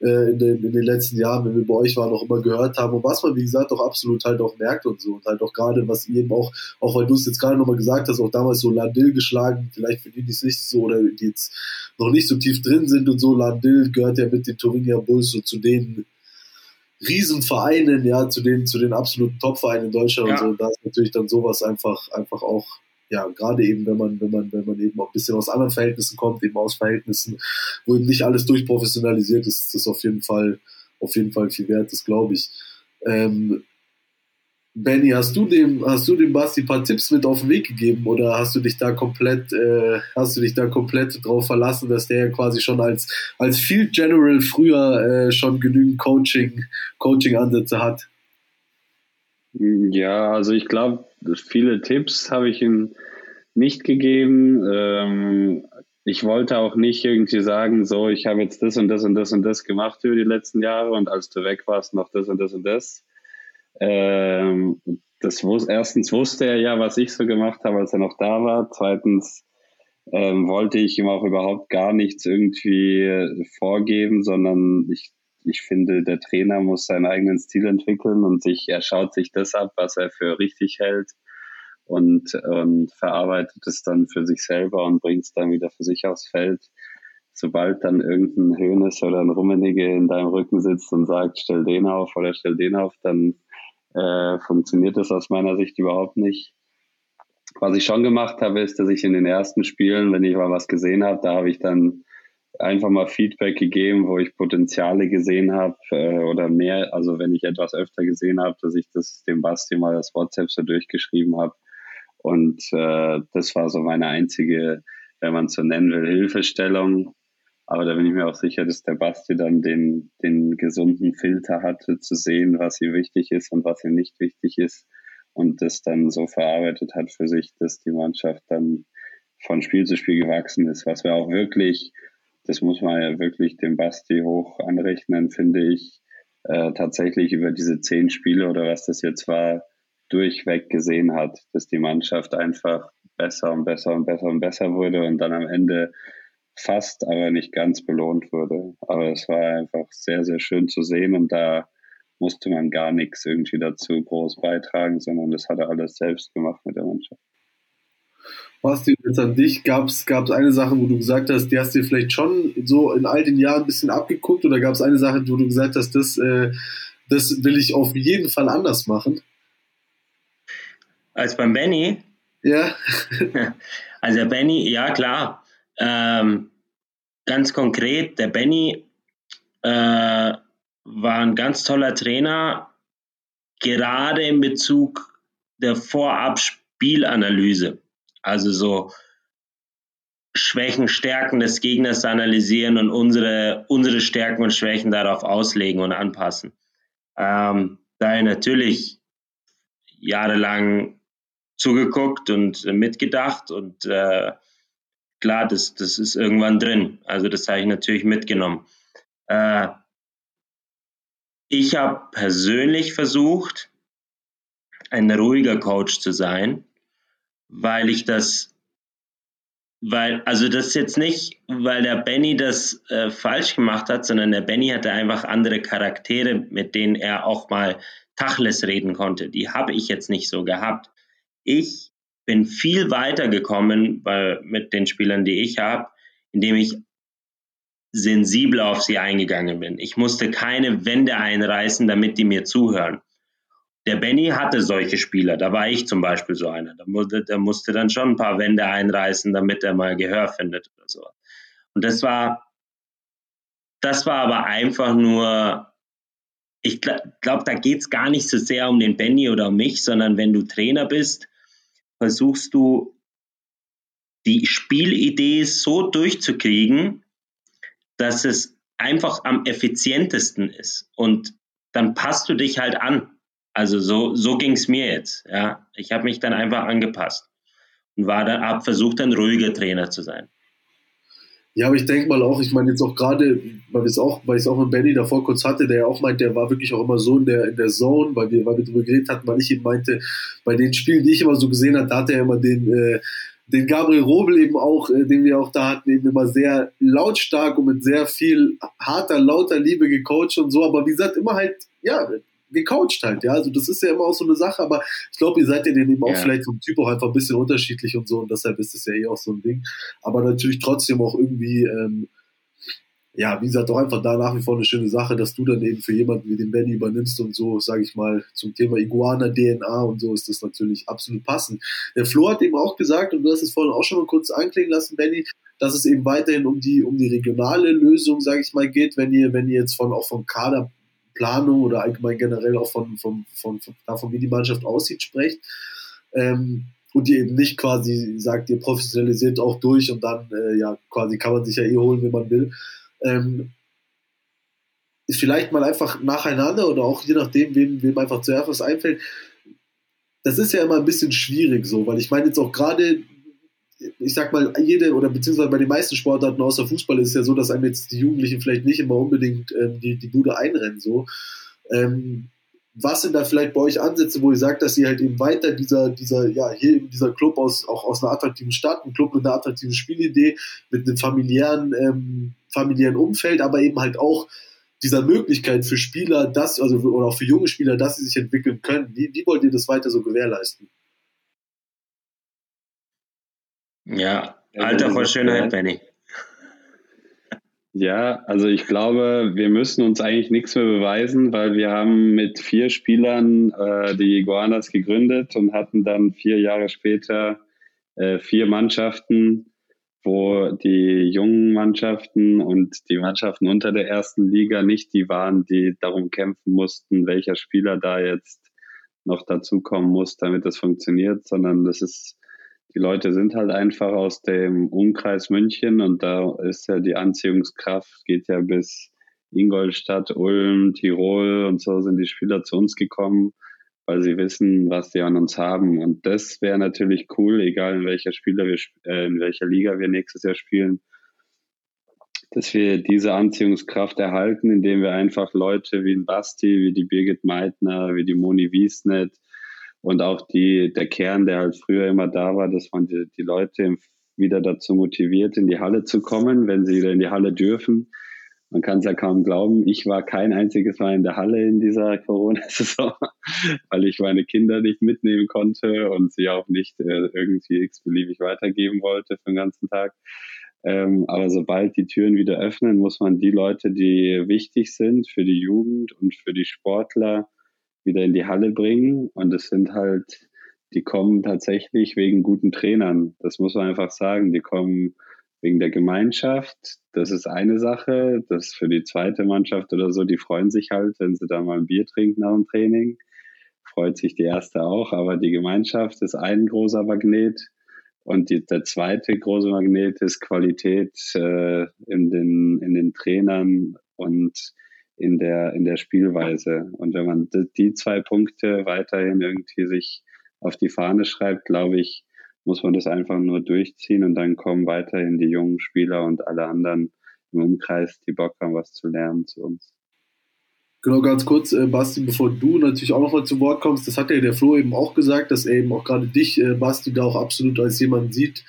äh, in, den, in den letzten Jahren, wenn wir bei euch waren, auch immer gehört haben und was man, wie gesagt, auch absolut halt auch merkt und so und halt auch gerade, was eben auch, auch weil du es jetzt gerade nochmal gesagt hast, auch damals so Landil geschlagen, vielleicht für die, die es nicht so oder die jetzt noch nicht so tief drin sind und so, Landil gehört ja mit den Thuringia Bulls so zu denen, Riesenvereinen, ja, zu den, zu den absoluten Top-Vereinen in Deutschland ja. und so. Da ist natürlich dann sowas einfach, einfach auch, ja, gerade eben, wenn man, wenn man, wenn man eben auch ein bisschen aus anderen Verhältnissen kommt, eben aus Verhältnissen, wo eben nicht alles durchprofessionalisiert ist, ist das auf jeden Fall, auf jeden Fall viel wert, das glaube ich. Ähm, Benny, hast du dem, hast du dem Basti ein paar Tipps mit auf den Weg gegeben oder hast du dich da komplett, äh, hast du dich da komplett drauf verlassen, dass der quasi schon als, als Field General früher äh, schon genügend Coaching, Coaching-Ansätze hat? Ja, also ich glaube, viele Tipps habe ich ihm nicht gegeben. Ähm, ich wollte auch nicht irgendwie sagen, so, ich habe jetzt das und das und das und das gemacht über die letzten Jahre und als du weg warst, noch das und das und das ähm, das wus erstens wusste er ja, was ich so gemacht habe, als er noch da war. Zweitens ähm, wollte ich ihm auch überhaupt gar nichts irgendwie vorgeben, sondern ich, ich finde, der Trainer muss seinen eigenen Stil entwickeln und sich, er schaut sich das ab, was er für richtig hält und, und verarbeitet es dann für sich selber und bringt es dann wieder für sich aufs Feld. Sobald dann irgendein Hönes oder ein Rummenige in deinem Rücken sitzt und sagt, stell den auf oder stell den auf, dann äh, funktioniert das aus meiner Sicht überhaupt nicht. Was ich schon gemacht habe, ist, dass ich in den ersten Spielen, wenn ich mal was gesehen habe, da habe ich dann einfach mal Feedback gegeben, wo ich Potenziale gesehen habe äh, oder mehr, also wenn ich etwas öfter gesehen habe, dass ich das dem Basti mal das WhatsApp so durchgeschrieben habe. Und äh, das war so meine einzige, wenn man so nennen will, Hilfestellung. Aber da bin ich mir auch sicher, dass der Basti dann den, den gesunden Filter hatte, zu sehen, was ihm wichtig ist und was ihm nicht wichtig ist. Und das dann so verarbeitet hat für sich, dass die Mannschaft dann von Spiel zu Spiel gewachsen ist. Was wir auch wirklich, das muss man ja wirklich dem Basti hoch anrechnen, finde ich, äh, tatsächlich über diese zehn Spiele oder was das jetzt war, durchweg gesehen hat, dass die Mannschaft einfach besser und besser und besser und besser wurde und dann am Ende fast, aber nicht ganz belohnt wurde. Aber es war einfach sehr, sehr schön zu sehen und da musste man gar nichts irgendwie dazu groß beitragen, sondern das hat er alles selbst gemacht mit der Mannschaft. Basti, jetzt an dich. Gab es eine Sache, wo du gesagt hast, die hast du vielleicht schon so in all den Jahren ein bisschen abgeguckt oder gab es eine Sache, wo du gesagt hast, das, äh, das will ich auf jeden Fall anders machen? Als beim Benny? Ja. also der Benny, ja klar. Ähm, ganz konkret, der Benny äh, war ein ganz toller Trainer, gerade in Bezug der Vorab-Spielanalyse. Also so Schwächen, Stärken des Gegners analysieren und unsere, unsere Stärken und Schwächen darauf auslegen und anpassen. Ähm, daher natürlich jahrelang zugeguckt und mitgedacht und äh, klar, das, das ist irgendwann drin. Also das habe ich natürlich mitgenommen. Äh, ich habe persönlich versucht, ein ruhiger Coach zu sein, weil ich das, weil, also das jetzt nicht, weil der Benny das äh, falsch gemacht hat, sondern der Benny hatte einfach andere Charaktere, mit denen er auch mal Tachles reden konnte. Die habe ich jetzt nicht so gehabt. Ich bin viel weiter gekommen bei, mit den Spielern, die ich habe, indem ich sensibler auf sie eingegangen bin. Ich musste keine Wände einreißen, damit die mir zuhören. Der Benny hatte solche Spieler, da war ich zum Beispiel so einer. Da musste, der musste dann schon ein paar Wände einreißen, damit er mal Gehör findet oder so. Und das war, das war aber einfach nur, ich glaube, da geht es gar nicht so sehr um den Benny oder um mich, sondern wenn du Trainer bist, versuchst du die Spielidee so durchzukriegen, dass es einfach am effizientesten ist. Und dann passt du dich halt an. Also so, so ging es mir jetzt. Ja. Ich habe mich dann einfach angepasst und war dann ab, versucht ein ruhiger Trainer zu sein. Ja, aber ich denke mal auch, ich meine jetzt auch gerade, weil es auch, weil ich es auch mit Benny davor kurz hatte, der ja auch meint, der war wirklich auch immer so in der, in der Zone, weil wir, weil wir darüber geredet hatten, weil ich ihm meinte, bei den Spielen, die ich immer so gesehen habe, da hat er immer den, äh, den Gabriel Robel eben auch, äh, den wir auch da hatten, eben immer sehr lautstark und mit sehr viel harter, lauter Liebe gecoacht und so, aber wie gesagt, immer halt, ja, gecoacht halt, ja. Also das ist ja immer auch so eine Sache, aber ich glaube, ihr seid ja den eben auch ja. vielleicht vom Typ auch einfach ein bisschen unterschiedlich und so und deshalb ist es ja eh auch so ein Ding. Aber natürlich trotzdem auch irgendwie, ähm, ja, wie gesagt, auch einfach da nach wie vor eine schöne Sache, dass du dann eben für jemanden wie den Benny übernimmst und so, sage ich mal, zum Thema Iguana, DNA und so ist das natürlich absolut passend. Der Flo hat eben auch gesagt, und du hast es vorhin auch schon mal kurz anklingen lassen, Benny, dass es eben weiterhin um die, um die regionale Lösung, sage ich mal, geht, wenn ihr, wenn ihr jetzt von, auch vom Kader Planung oder allgemein generell auch von, von, von, von davon, wie die Mannschaft aussieht, sprecht. Ähm, und die eben nicht quasi sagt, ihr professionalisiert auch durch und dann, äh, ja, quasi kann man sich ja eh holen, wenn man will. Ähm, ist vielleicht mal einfach nacheinander oder auch je nachdem, wem, wem einfach zuerst was einfällt. Das ist ja immer ein bisschen schwierig so, weil ich meine jetzt auch gerade ich sag mal, jede oder beziehungsweise bei den meisten Sportarten außer Fußball ist es ja so, dass einem jetzt die Jugendlichen vielleicht nicht immer unbedingt ähm, die, die Bude einrennen. So. Ähm, was sind da vielleicht bei euch Ansätze, wo ihr sagt, dass ihr halt eben weiter dieser, dieser, ja, hier eben dieser Club aus, auch aus einer attraktiven Stadt, ein Club mit einer attraktiven Spielidee, mit einem familiären, ähm, familiären Umfeld, aber eben halt auch dieser Möglichkeit für Spieler, dass, also oder auch für junge Spieler, dass sie sich entwickeln können. Wie, wie wollt ihr das weiter so gewährleisten? Ja, Alter vor Schönheit, Benny. Ja, also ich glaube, wir müssen uns eigentlich nichts mehr beweisen, weil wir haben mit vier Spielern äh, die Iguanas gegründet und hatten dann vier Jahre später äh, vier Mannschaften, wo die jungen Mannschaften und die Mannschaften unter der ersten Liga nicht die waren, die darum kämpfen mussten, welcher Spieler da jetzt noch dazukommen muss, damit das funktioniert, sondern das ist die Leute sind halt einfach aus dem Umkreis München und da ist ja die Anziehungskraft, geht ja bis Ingolstadt, Ulm, Tirol und so sind die Spieler zu uns gekommen, weil sie wissen, was sie an uns haben. Und das wäre natürlich cool, egal in welcher Spieler wir, äh, in welcher Liga wir nächstes Jahr spielen, dass wir diese Anziehungskraft erhalten, indem wir einfach Leute wie Basti, wie die Birgit Meitner, wie die Moni Wiesnet, und auch die, der Kern, der halt früher immer da war, dass man die, die Leute wieder dazu motiviert, in die Halle zu kommen, wenn sie wieder in die Halle dürfen. Man kann es ja kaum glauben, ich war kein einziges Mal in der Halle in dieser Corona-Saison. weil ich meine Kinder nicht mitnehmen konnte und sie auch nicht äh, irgendwie x-beliebig weitergeben wollte für den ganzen Tag. Ähm, aber sobald die Türen wieder öffnen, muss man die Leute, die wichtig sind für die Jugend und für die Sportler, wieder in die Halle bringen. Und es sind halt, die kommen tatsächlich wegen guten Trainern. Das muss man einfach sagen. Die kommen wegen der Gemeinschaft. Das ist eine Sache. Das für die zweite Mannschaft oder so, die freuen sich halt, wenn sie da mal ein Bier trinken nach dem Training. Freut sich die erste auch. Aber die Gemeinschaft ist ein großer Magnet. Und die, der zweite große Magnet ist Qualität äh, in, den, in den Trainern und in der, in der Spielweise. Und wenn man die zwei Punkte weiterhin irgendwie sich auf die Fahne schreibt, glaube ich, muss man das einfach nur durchziehen und dann kommen weiterhin die jungen Spieler und alle anderen im Umkreis, die Bock haben, was zu lernen zu uns. Genau, ganz kurz, äh, Basti, bevor du natürlich auch nochmal zu Wort kommst, das hat ja der Flo eben auch gesagt, dass er eben auch gerade dich, äh, Basti, da auch absolut als jemand sieht,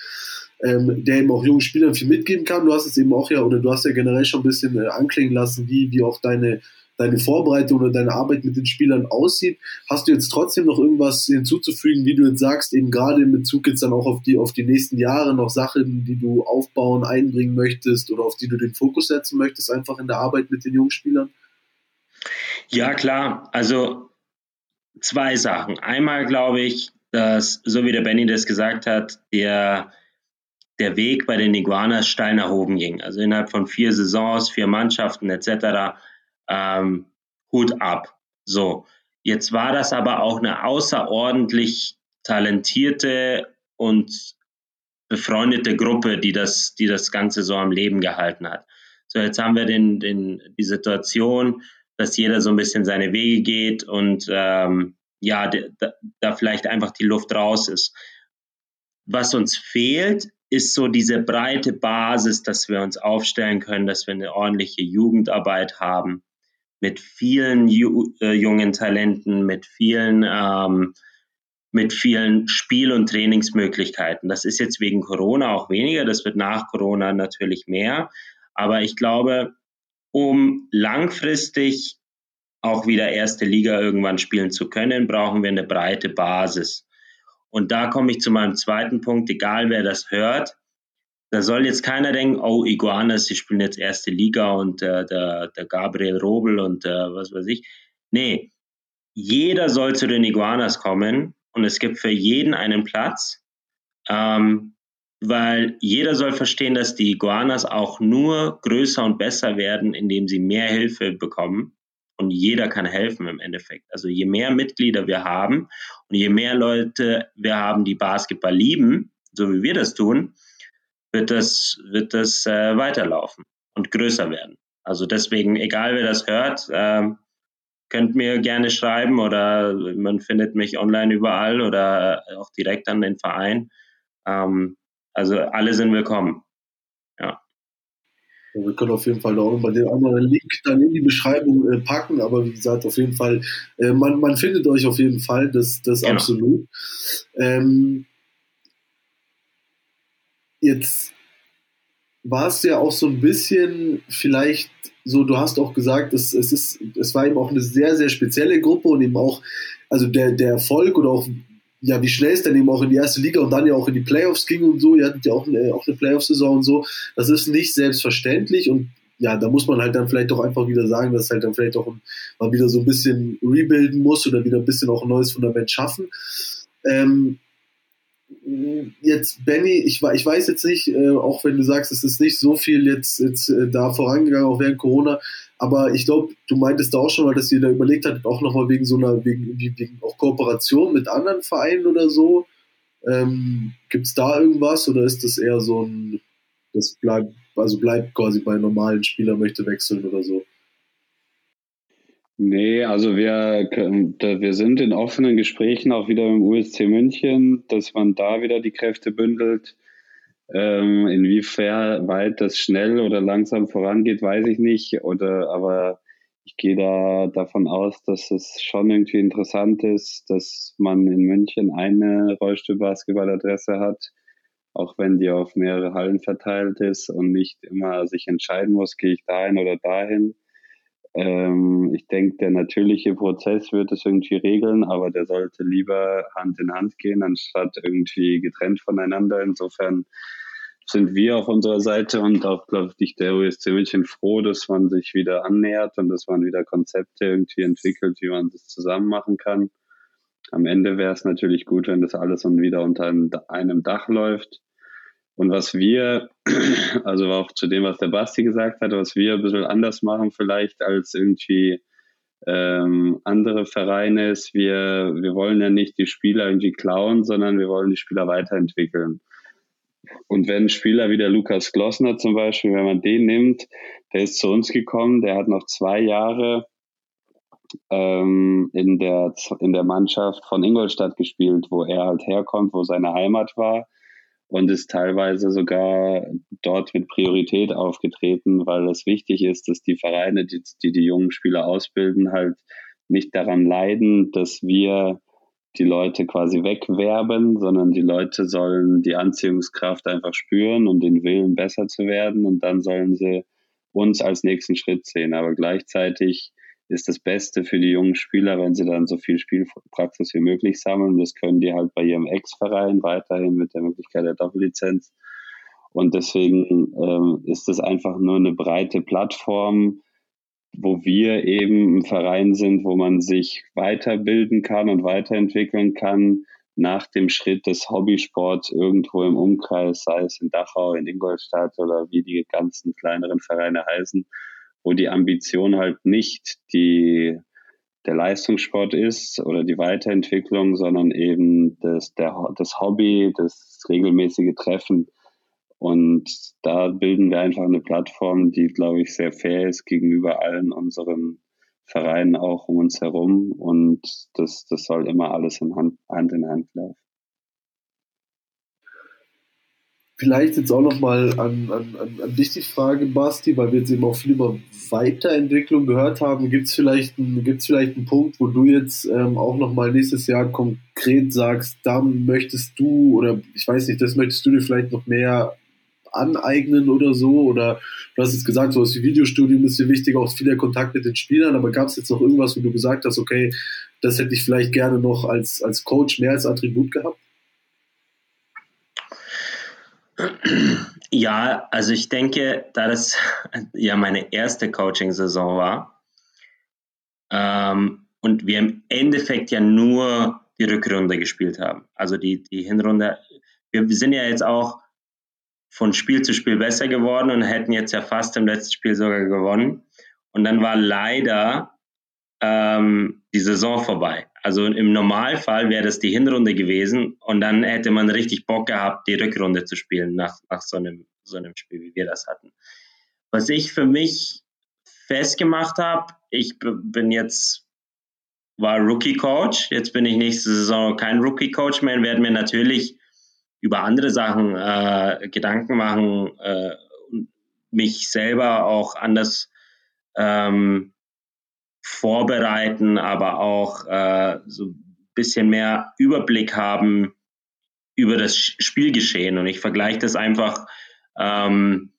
ähm, der eben auch jungen Spielern viel mitgeben kann. Du hast es eben auch ja, oder du hast ja generell schon ein bisschen äh, anklingen lassen, wie, wie auch deine, deine Vorbereitung oder deine Arbeit mit den Spielern aussieht. Hast du jetzt trotzdem noch irgendwas hinzuzufügen, wie du jetzt sagst, eben gerade in Bezug jetzt dann auch auf die, auf die nächsten Jahre noch Sachen, die du aufbauen, einbringen möchtest oder auf die du den Fokus setzen möchtest, einfach in der Arbeit mit den jungen Spielern? Ja, klar. Also zwei Sachen. Einmal glaube ich, dass, so wie der Benny das gesagt hat, der, der Weg bei den Iguanas steil nach oben ging. Also innerhalb von vier Saisons, vier Mannschaften etc. Ähm, Hut ab. So. Jetzt war das aber auch eine außerordentlich talentierte und befreundete Gruppe, die das, die das Ganze so am Leben gehalten hat. So, jetzt haben wir den, den, die Situation, dass jeder so ein bisschen seine Wege geht und ähm, ja, da, da vielleicht einfach die Luft raus ist. Was uns fehlt, ist so diese breite Basis, dass wir uns aufstellen können, dass wir eine ordentliche Jugendarbeit haben mit vielen ju äh, jungen Talenten, mit vielen ähm, mit vielen Spiel- und Trainingsmöglichkeiten. Das ist jetzt wegen Corona auch weniger, das wird nach Corona natürlich mehr. Aber ich glaube, um langfristig auch wieder erste Liga irgendwann spielen zu können, brauchen wir eine breite Basis. Und da komme ich zu meinem zweiten Punkt, egal wer das hört, da soll jetzt keiner denken, oh, Iguanas, die spielen jetzt erste Liga und äh, der, der Gabriel Robel und äh, was weiß ich. Nee, jeder soll zu den Iguanas kommen und es gibt für jeden einen Platz. Ähm, weil jeder soll verstehen, dass die Iguanas auch nur größer und besser werden, indem sie mehr Hilfe bekommen. Und jeder kann helfen im Endeffekt. Also je mehr Mitglieder wir haben und je mehr Leute wir haben, die Basketball lieben, so wie wir das tun, wird das, wird das äh, weiterlaufen und größer werden. Also deswegen, egal wer das hört, äh, könnt mir gerne schreiben oder man findet mich online überall oder auch direkt an den Verein. Ähm, also alle sind willkommen. Ja. wir können auf jeden Fall auch nochmal den anderen Link dann in die Beschreibung äh, packen, aber wie gesagt, auf jeden Fall, äh, man, man findet euch auf jeden Fall, das, das genau. absolut. Ähm, jetzt war es ja auch so ein bisschen vielleicht so, du hast auch gesagt, es, es, ist, es war eben auch eine sehr, sehr spezielle Gruppe und eben auch, also der, der Erfolg oder auch ja, wie schnell es dann eben auch in die erste Liga und dann ja auch in die Playoffs ging und so. Ihr hattet ja auch eine, auch eine Playoff-Saison und so. Das ist nicht selbstverständlich und ja, da muss man halt dann vielleicht doch einfach wieder sagen, dass halt dann vielleicht auch mal wieder so ein bisschen rebuilden muss oder wieder ein bisschen auch ein neues Fundament schaffen. Ähm, jetzt, Benny, ich, ich weiß jetzt nicht, äh, auch wenn du sagst, es ist nicht so viel jetzt, jetzt äh, da vorangegangen, auch während Corona, aber ich glaube, du meintest da auch schon mal, dass ihr da überlegt habt, auch nochmal wegen so einer, wegen, wegen auch Kooperation mit anderen Vereinen oder so. Ähm, Gibt es da irgendwas oder ist das eher so ein, das bleibt, also bleibt quasi bei normalen Spielern möchte wechseln oder so? Nee, also wir, wir sind in offenen Gesprächen auch wieder im USC München, dass man da wieder die Kräfte bündelt. Ähm, inwiefern weit das schnell oder langsam vorangeht, weiß ich nicht. Oder aber ich gehe da davon aus, dass es schon irgendwie interessant ist, dass man in München eine Rollstuhlbasketballadresse hat, auch wenn die auf mehrere Hallen verteilt ist und nicht immer sich entscheiden muss, gehe ich dahin oder dahin. Ähm, ich denke, der natürliche Prozess wird es irgendwie regeln, aber der sollte lieber Hand in Hand gehen, anstatt irgendwie getrennt voneinander. Insofern sind wir auf unserer Seite und auch, glaube ich, der USC München froh, dass man sich wieder annähert und dass man wieder Konzepte irgendwie entwickelt, wie man das zusammen machen kann. Am Ende wäre es natürlich gut, wenn das alles wieder unter einem Dach läuft. Und was wir, also auch zu dem, was der Basti gesagt hat, was wir ein bisschen anders machen vielleicht als irgendwie ähm, andere Vereine ist, wir, wir wollen ja nicht die Spieler irgendwie klauen, sondern wir wollen die Spieler weiterentwickeln. Und wenn ein Spieler wie der Lukas Glossner zum Beispiel, wenn man den nimmt, der ist zu uns gekommen, der hat noch zwei Jahre ähm, in, der, in der Mannschaft von Ingolstadt gespielt, wo er halt herkommt, wo seine Heimat war und ist teilweise sogar dort mit Priorität aufgetreten, weil es wichtig ist, dass die Vereine, die die, die jungen Spieler ausbilden, halt nicht daran leiden, dass wir die Leute quasi wegwerben, sondern die Leute sollen die Anziehungskraft einfach spüren und den Willen besser zu werden und dann sollen sie uns als nächsten Schritt sehen. Aber gleichzeitig ist das Beste für die jungen Spieler, wenn sie dann so viel Spielpraxis wie möglich sammeln. Das können die halt bei ihrem Ex-Verein weiterhin mit der Möglichkeit der Doppellizenz. Und deswegen ähm, ist es einfach nur eine breite Plattform, wo wir eben ein Verein sind, wo man sich weiterbilden kann und weiterentwickeln kann nach dem Schritt des Hobbysports irgendwo im Umkreis, sei es in Dachau, in Ingolstadt oder wie die ganzen kleineren Vereine heißen wo die Ambition halt nicht die, der Leistungssport ist oder die Weiterentwicklung, sondern eben das, der, das Hobby, das regelmäßige Treffen. Und da bilden wir einfach eine Plattform, die, glaube ich, sehr fair ist gegenüber allen unseren Vereinen auch um uns herum. Und das, das soll immer alles in Hand, Hand in Hand laufen. Vielleicht jetzt auch nochmal an, an, an, an dich die Frage, Basti, weil wir jetzt eben auch viel über Weiterentwicklung gehört haben. Gibt es vielleicht, gibt's vielleicht einen Punkt, wo du jetzt ähm, auch nochmal nächstes Jahr konkret sagst, da möchtest du oder ich weiß nicht, das möchtest du dir vielleicht noch mehr aneignen oder so? Oder du hast jetzt gesagt, so das Videostudium ist dir wichtig, auch viel der Kontakt mit den Spielern, aber gab es jetzt noch irgendwas, wo du gesagt hast, okay, das hätte ich vielleicht gerne noch als, als Coach mehr als Attribut gehabt? Ja, also ich denke, da das ja meine erste Coaching-Saison war ähm, und wir im Endeffekt ja nur die Rückrunde gespielt haben, also die, die Hinrunde, wir, sind ja jetzt auch von Spiel zu Spiel besser geworden und hätten jetzt ja fast im letzten Spiel sogar gewonnen. Und dann war leider ähm, die Saison vorbei. Also im Normalfall wäre das die Hinrunde gewesen und dann hätte man richtig Bock gehabt, die Rückrunde zu spielen nach, nach so, einem, so einem Spiel, wie wir das hatten. Was ich für mich festgemacht habe, ich bin jetzt, war Rookie-Coach, jetzt bin ich nächste Saison kein Rookie-Coach mehr und werde mir natürlich über andere Sachen äh, Gedanken machen, äh, mich selber auch anders ähm, vorbereiten, aber auch äh, so ein bisschen mehr Überblick haben über das Spielgeschehen. Und ich vergleiche das einfach ähm,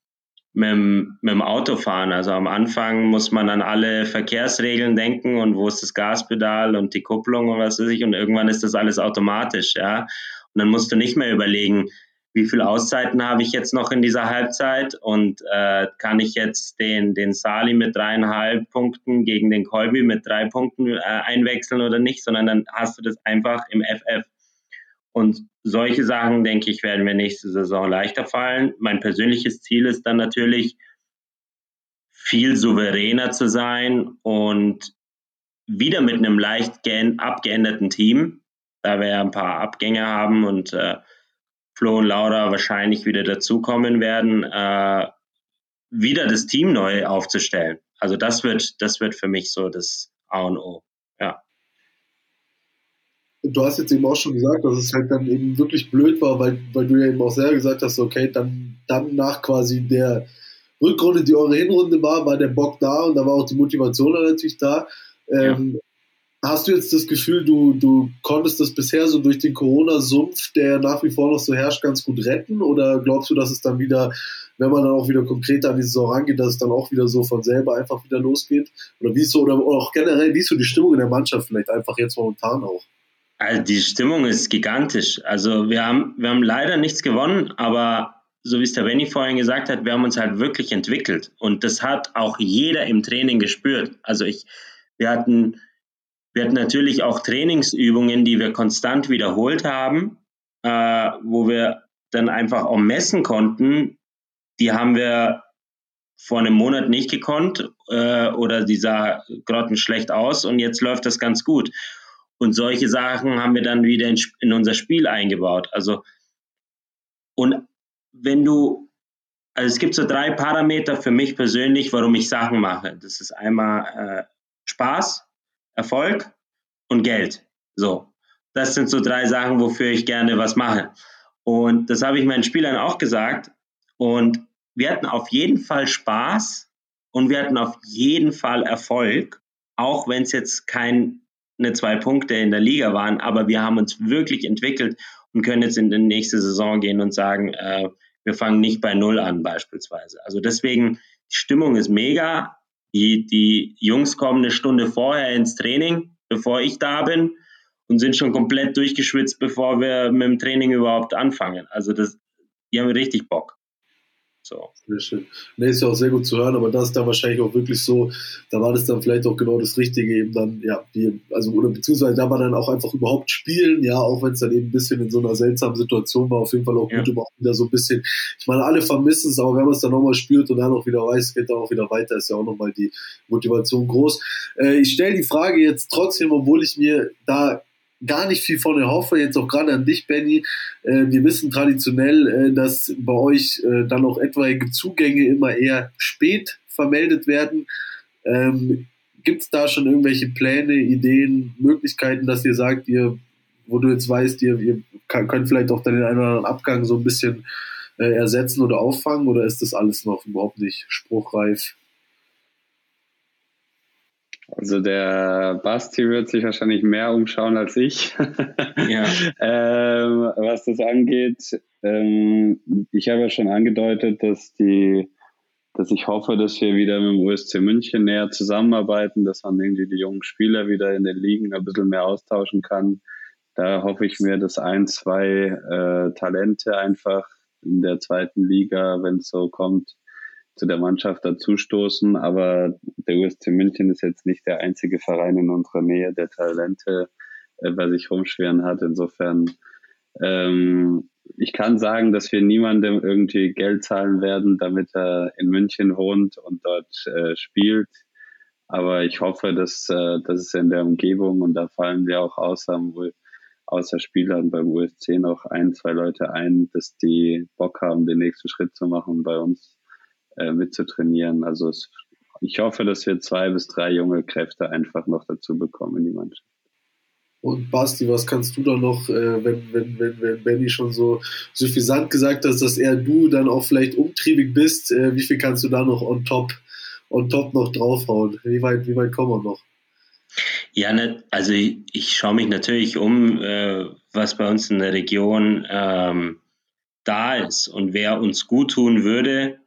mit, dem, mit dem Autofahren. Also am Anfang muss man an alle Verkehrsregeln denken und wo ist das Gaspedal und die Kupplung und was weiß ich. Und irgendwann ist das alles automatisch, ja. Und dann musst du nicht mehr überlegen, wie viele Auszeiten habe ich jetzt noch in dieser Halbzeit und äh, kann ich jetzt den, den Sali mit dreieinhalb Punkten gegen den Kolby mit drei Punkten äh, einwechseln oder nicht, sondern dann hast du das einfach im FF. Und solche Sachen, denke ich, werden mir nächste Saison leichter fallen. Mein persönliches Ziel ist dann natürlich, viel souveräner zu sein und wieder mit einem leicht abgeänderten Team, da wir ja ein paar Abgänge haben und äh, Flo und Laura wahrscheinlich wieder dazukommen werden, äh, wieder das Team neu aufzustellen. Also das wird, das wird für mich so das A und O. Ja. Du hast jetzt eben auch schon gesagt, dass es halt dann eben wirklich blöd war, weil, weil du ja eben auch selber gesagt hast, okay, dann, dann nach quasi der Rückrunde, die eure Hinrunde war, war der Bock da und da war auch die Motivation natürlich da. Ähm, ja. Hast du jetzt das Gefühl, du, du konntest das bisher so durch den Corona-Sumpf, der nach wie vor noch so herrscht, ganz gut retten? Oder glaubst du, dass es dann wieder wenn man dann auch wieder konkreter an die Saison rangeht, dass es dann auch wieder so von selber einfach wieder losgeht? Oder wie ist so, oder auch generell, wie ist so die Stimmung in der Mannschaft vielleicht einfach jetzt momentan auch? Also die Stimmung ist gigantisch. Also wir haben, wir haben leider nichts gewonnen, aber so wie es der Benny vorhin gesagt hat, wir haben uns halt wirklich entwickelt. Und das hat auch jeder im Training gespürt. Also ich, wir hatten, wir hatten natürlich auch Trainingsübungen, die wir konstant wiederholt haben, äh, wo wir dann einfach auch messen konnten. Die haben wir vor einem Monat nicht gekonnt äh, oder die sah grottenschlecht aus und jetzt läuft das ganz gut. Und solche Sachen haben wir dann wieder in, in unser Spiel eingebaut. Also, und wenn du, also es gibt so drei Parameter für mich persönlich, warum ich Sachen mache. Das ist einmal äh, Spaß, Erfolg und Geld. So, das sind so drei Sachen, wofür ich gerne was mache. Und das habe ich meinen Spielern auch gesagt. Und wir hatten auf jeden Fall Spaß und wir hatten auf jeden Fall Erfolg, auch wenn es jetzt keine zwei Punkte in der Liga waren. Aber wir haben uns wirklich entwickelt und können jetzt in die nächste Saison gehen und sagen, äh, wir fangen nicht bei Null an beispielsweise. Also deswegen, die Stimmung ist mega. Die, die Jungs kommen eine Stunde vorher ins Training, bevor ich da bin und sind schon komplett durchgeschwitzt, bevor wir mit dem Training überhaupt anfangen. Also das, die haben richtig Bock. So. Sehr schön. Nee, ist ja auch sehr gut zu hören, aber das ist dann wahrscheinlich auch wirklich so, da war das dann vielleicht auch genau das Richtige, eben dann, ja, die, also, oder beziehungsweise da war dann auch einfach überhaupt spielen, ja, auch wenn es dann eben ein bisschen in so einer seltsamen Situation war, auf jeden Fall auch ja. gut, überhaupt wieder so ein bisschen, ich meine, alle vermissen es, aber wenn man es dann nochmal spürt und dann auch wieder weiß, geht dann auch wieder weiter, ist ja auch nochmal die Motivation groß. Äh, ich stelle die Frage jetzt trotzdem, obwohl ich mir da gar nicht viel von erhoffe, jetzt auch gerade an dich, Benny. Äh, wir wissen traditionell, äh, dass bei euch äh, dann auch etwaige Zugänge immer eher spät vermeldet werden. Ähm, Gibt es da schon irgendwelche Pläne, Ideen, Möglichkeiten, dass ihr sagt, ihr, wo du jetzt weißt, ihr, ihr könnt vielleicht auch dann den einen oder anderen Abgang so ein bisschen äh, ersetzen oder auffangen oder ist das alles noch überhaupt nicht spruchreif? Also der Basti wird sich wahrscheinlich mehr umschauen als ich, ja. ähm, was das angeht. Ähm, ich habe ja schon angedeutet, dass die, dass ich hoffe, dass wir wieder mit dem USC München näher zusammenarbeiten, dass man irgendwie die jungen Spieler wieder in den Ligen ein bisschen mehr austauschen kann. Da hoffe ich mir, dass ein, zwei äh, Talente einfach in der zweiten Liga, wenn es so kommt, zu der Mannschaft dazustoßen. Aber der USC München ist jetzt nicht der einzige Verein in unserer Nähe, der Talente äh, bei sich rumschweren hat. Insofern, ähm, ich kann sagen, dass wir niemandem irgendwie Geld zahlen werden, damit er in München wohnt und dort äh, spielt. Aber ich hoffe, dass, äh, dass es in der Umgebung, und da fallen wir auch außer, außer Spielern beim USC noch ein, zwei Leute ein, dass die Bock haben, den nächsten Schritt zu machen bei uns äh, mitzutrainieren. Also es, ich hoffe, dass wir zwei bis drei junge Kräfte einfach noch dazu bekommen in die Mannschaft. Und Basti, was kannst du da noch, äh, wenn, wenn, wenn, wenn Benny schon so suffisant gesagt hat, dass eher du dann auch vielleicht umtriebig bist, äh, wie viel kannst du da noch on top, on top noch draufhauen? Wie weit, wie weit kommen wir noch? Ja, ne, also ich, ich schaue mich natürlich um, äh, was bei uns in der Region ähm, da ist und wer uns gut tun würde,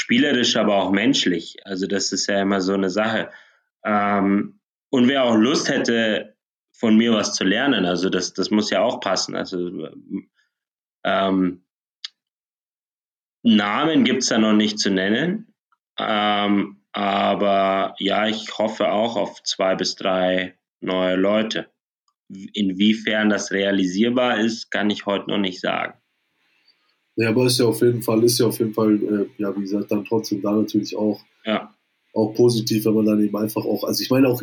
spielerisch, aber auch menschlich. Also das ist ja immer so eine Sache. Ähm, und wer auch Lust hätte, von mir was zu lernen, also das, das muss ja auch passen. Also ähm, Namen gibt es da noch nicht zu nennen. Ähm, aber ja, ich hoffe auch auf zwei bis drei neue Leute. Inwiefern das realisierbar ist, kann ich heute noch nicht sagen. Ja, aber ist ja auf jeden Fall, ist ja auf jeden Fall, äh, ja, wie gesagt, dann trotzdem da natürlich auch, ja. auch positiv, wenn man dann eben einfach auch, also ich meine auch,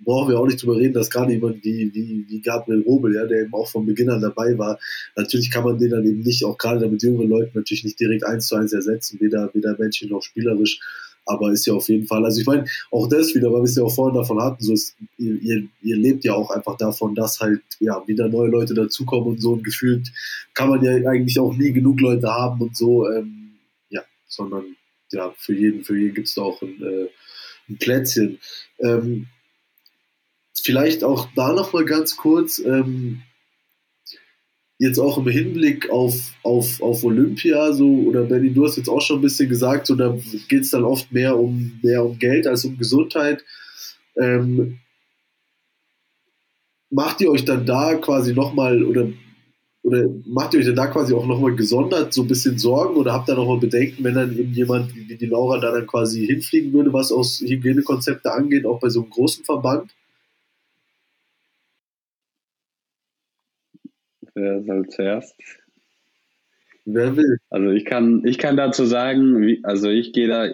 brauchen wir auch nicht drüber reden, dass gerade jemand wie, wie, wie Gabriel Robel, ja, der eben auch von Beginn an dabei war, natürlich kann man den dann eben nicht, auch gerade mit jüngeren Leuten natürlich nicht direkt eins zu eins ersetzen, weder, weder menschlich noch spielerisch. Aber ist ja auf jeden Fall, also ich meine, auch das wieder, weil wir es ja auch vorhin davon hatten, so ist, ihr, ihr lebt ja auch einfach davon, dass halt ja wieder neue Leute dazukommen und so und gefühlt kann man ja eigentlich auch nie genug Leute haben und so, ähm, ja, sondern ja, für jeden, für jeden gibt es da auch ein, äh, ein Plätzchen. Ähm, vielleicht auch da nochmal ganz kurz, ähm, jetzt auch im Hinblick auf, auf, auf Olympia, so, oder Benny, du hast jetzt auch schon ein bisschen gesagt, so, da geht es dann oft mehr um, mehr um Geld als um Gesundheit. Ähm, macht ihr euch dann da quasi nochmal, oder, oder macht ihr euch dann da quasi auch nochmal gesondert so ein bisschen Sorgen oder habt ihr nochmal Bedenken, wenn dann eben jemand wie die Laura da dann quasi hinfliegen würde, was aus Hygienekonzepte angeht, auch bei so einem großen Verband? Wer soll zuerst? Wer will? Also ich kann, ich kann dazu sagen, wie, also ich gehe da,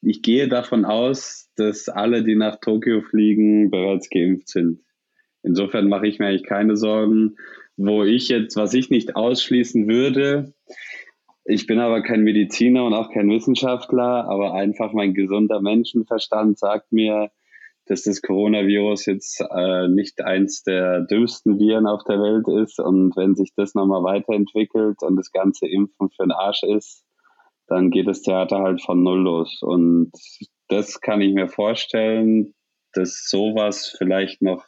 ich gehe davon aus, dass alle, die nach Tokio fliegen, bereits geimpft sind. Insofern mache ich mir eigentlich keine Sorgen. Wo ich jetzt, was ich nicht ausschließen würde, ich bin aber kein Mediziner und auch kein Wissenschaftler, aber einfach mein gesunder Menschenverstand sagt mir, dass das Coronavirus jetzt äh, nicht eins der dümmsten Viren auf der Welt ist. Und wenn sich das nochmal weiterentwickelt und das ganze Impfen für den Arsch ist, dann geht das Theater halt von Null los. Und das kann ich mir vorstellen, dass sowas vielleicht noch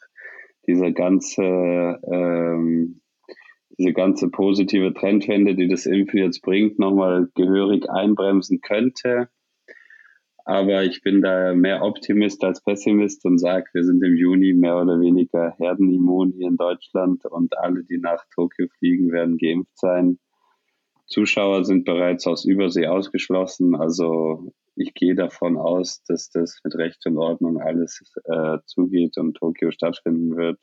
diese ganze, ähm, diese ganze positive Trendwende, die das Impfen jetzt bringt, nochmal gehörig einbremsen könnte. Aber ich bin da mehr Optimist als Pessimist und sage, wir sind im Juni mehr oder weniger herdenimmun hier in Deutschland und alle, die nach Tokio fliegen, werden geimpft sein. Zuschauer sind bereits aus Übersee ausgeschlossen. Also ich gehe davon aus, dass das mit Recht und Ordnung alles äh, zugeht und Tokio stattfinden wird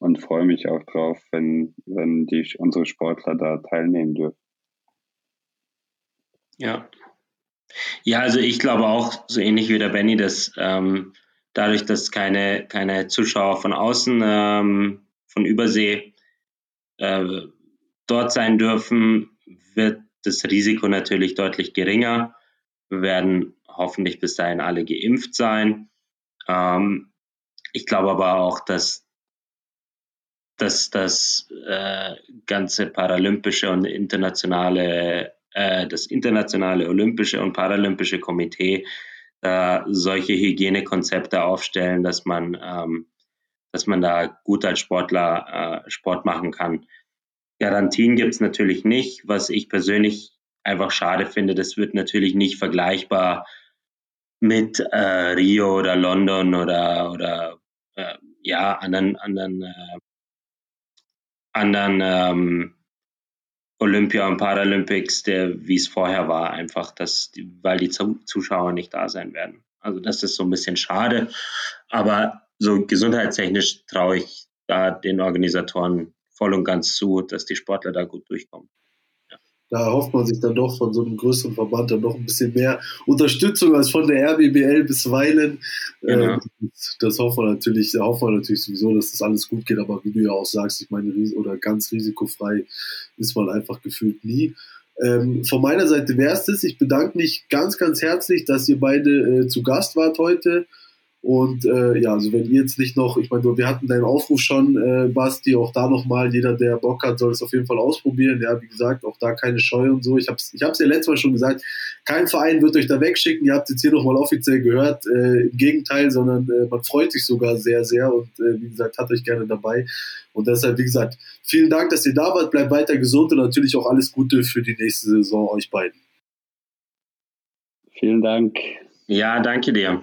und freue mich auch drauf, wenn, wenn die, unsere Sportler da teilnehmen dürfen. Ja, ja, also ich glaube auch, so ähnlich wie der Benny, dass ähm, dadurch, dass keine, keine Zuschauer von außen, ähm, von Übersee äh, dort sein dürfen, wird das Risiko natürlich deutlich geringer. Wir werden hoffentlich bis dahin alle geimpft sein. Ähm, ich glaube aber auch, dass, dass das äh, ganze paralympische und internationale äh, das Internationale Olympische und Paralympische Komitee äh, solche Hygienekonzepte aufstellen, dass man, ähm, dass man da gut als Sportler äh, Sport machen kann. Garantien gibt es natürlich nicht, was ich persönlich einfach schade finde. Das wird natürlich nicht vergleichbar mit äh, Rio oder London oder, oder äh, ja, anderen, anderen, äh, anderen ähm, Olympia und Paralympics, der, wie es vorher war, einfach, dass, weil die Zuschauer nicht da sein werden. Also das ist so ein bisschen schade. Aber so gesundheitstechnisch traue ich da den Organisatoren voll und ganz zu, dass die Sportler da gut durchkommen da hofft man sich dann doch von so einem größeren Verband dann noch ein bisschen mehr Unterstützung als von der RBBL bisweilen. Genau. Äh, das hoffen wir natürlich, da hoffen wir natürlich sowieso, dass das alles gut geht, aber wie du ja auch sagst, ich meine, oder ganz risikofrei ist man einfach gefühlt nie. Ähm, von meiner Seite wäre es das. Ich bedanke mich ganz, ganz herzlich, dass ihr beide äh, zu Gast wart heute. Und äh, ja, also wenn ihr jetzt nicht noch, ich meine, wir hatten deinen Aufruf schon, äh, Basti, auch da nochmal, jeder, der Bock hat, soll es auf jeden Fall ausprobieren. Ja, wie gesagt, auch da keine Scheu und so. Ich habe es ich hab's ja letztes Mal schon gesagt, kein Verein wird euch da wegschicken. Ihr habt jetzt hier nochmal offiziell gehört. Äh, Im Gegenteil, sondern äh, man freut sich sogar sehr, sehr und äh, wie gesagt, hat euch gerne dabei. Und deshalb, wie gesagt, vielen Dank, dass ihr da wart. Bleibt weiter gesund und natürlich auch alles Gute für die nächste Saison euch beiden. Vielen Dank. Ja, danke dir.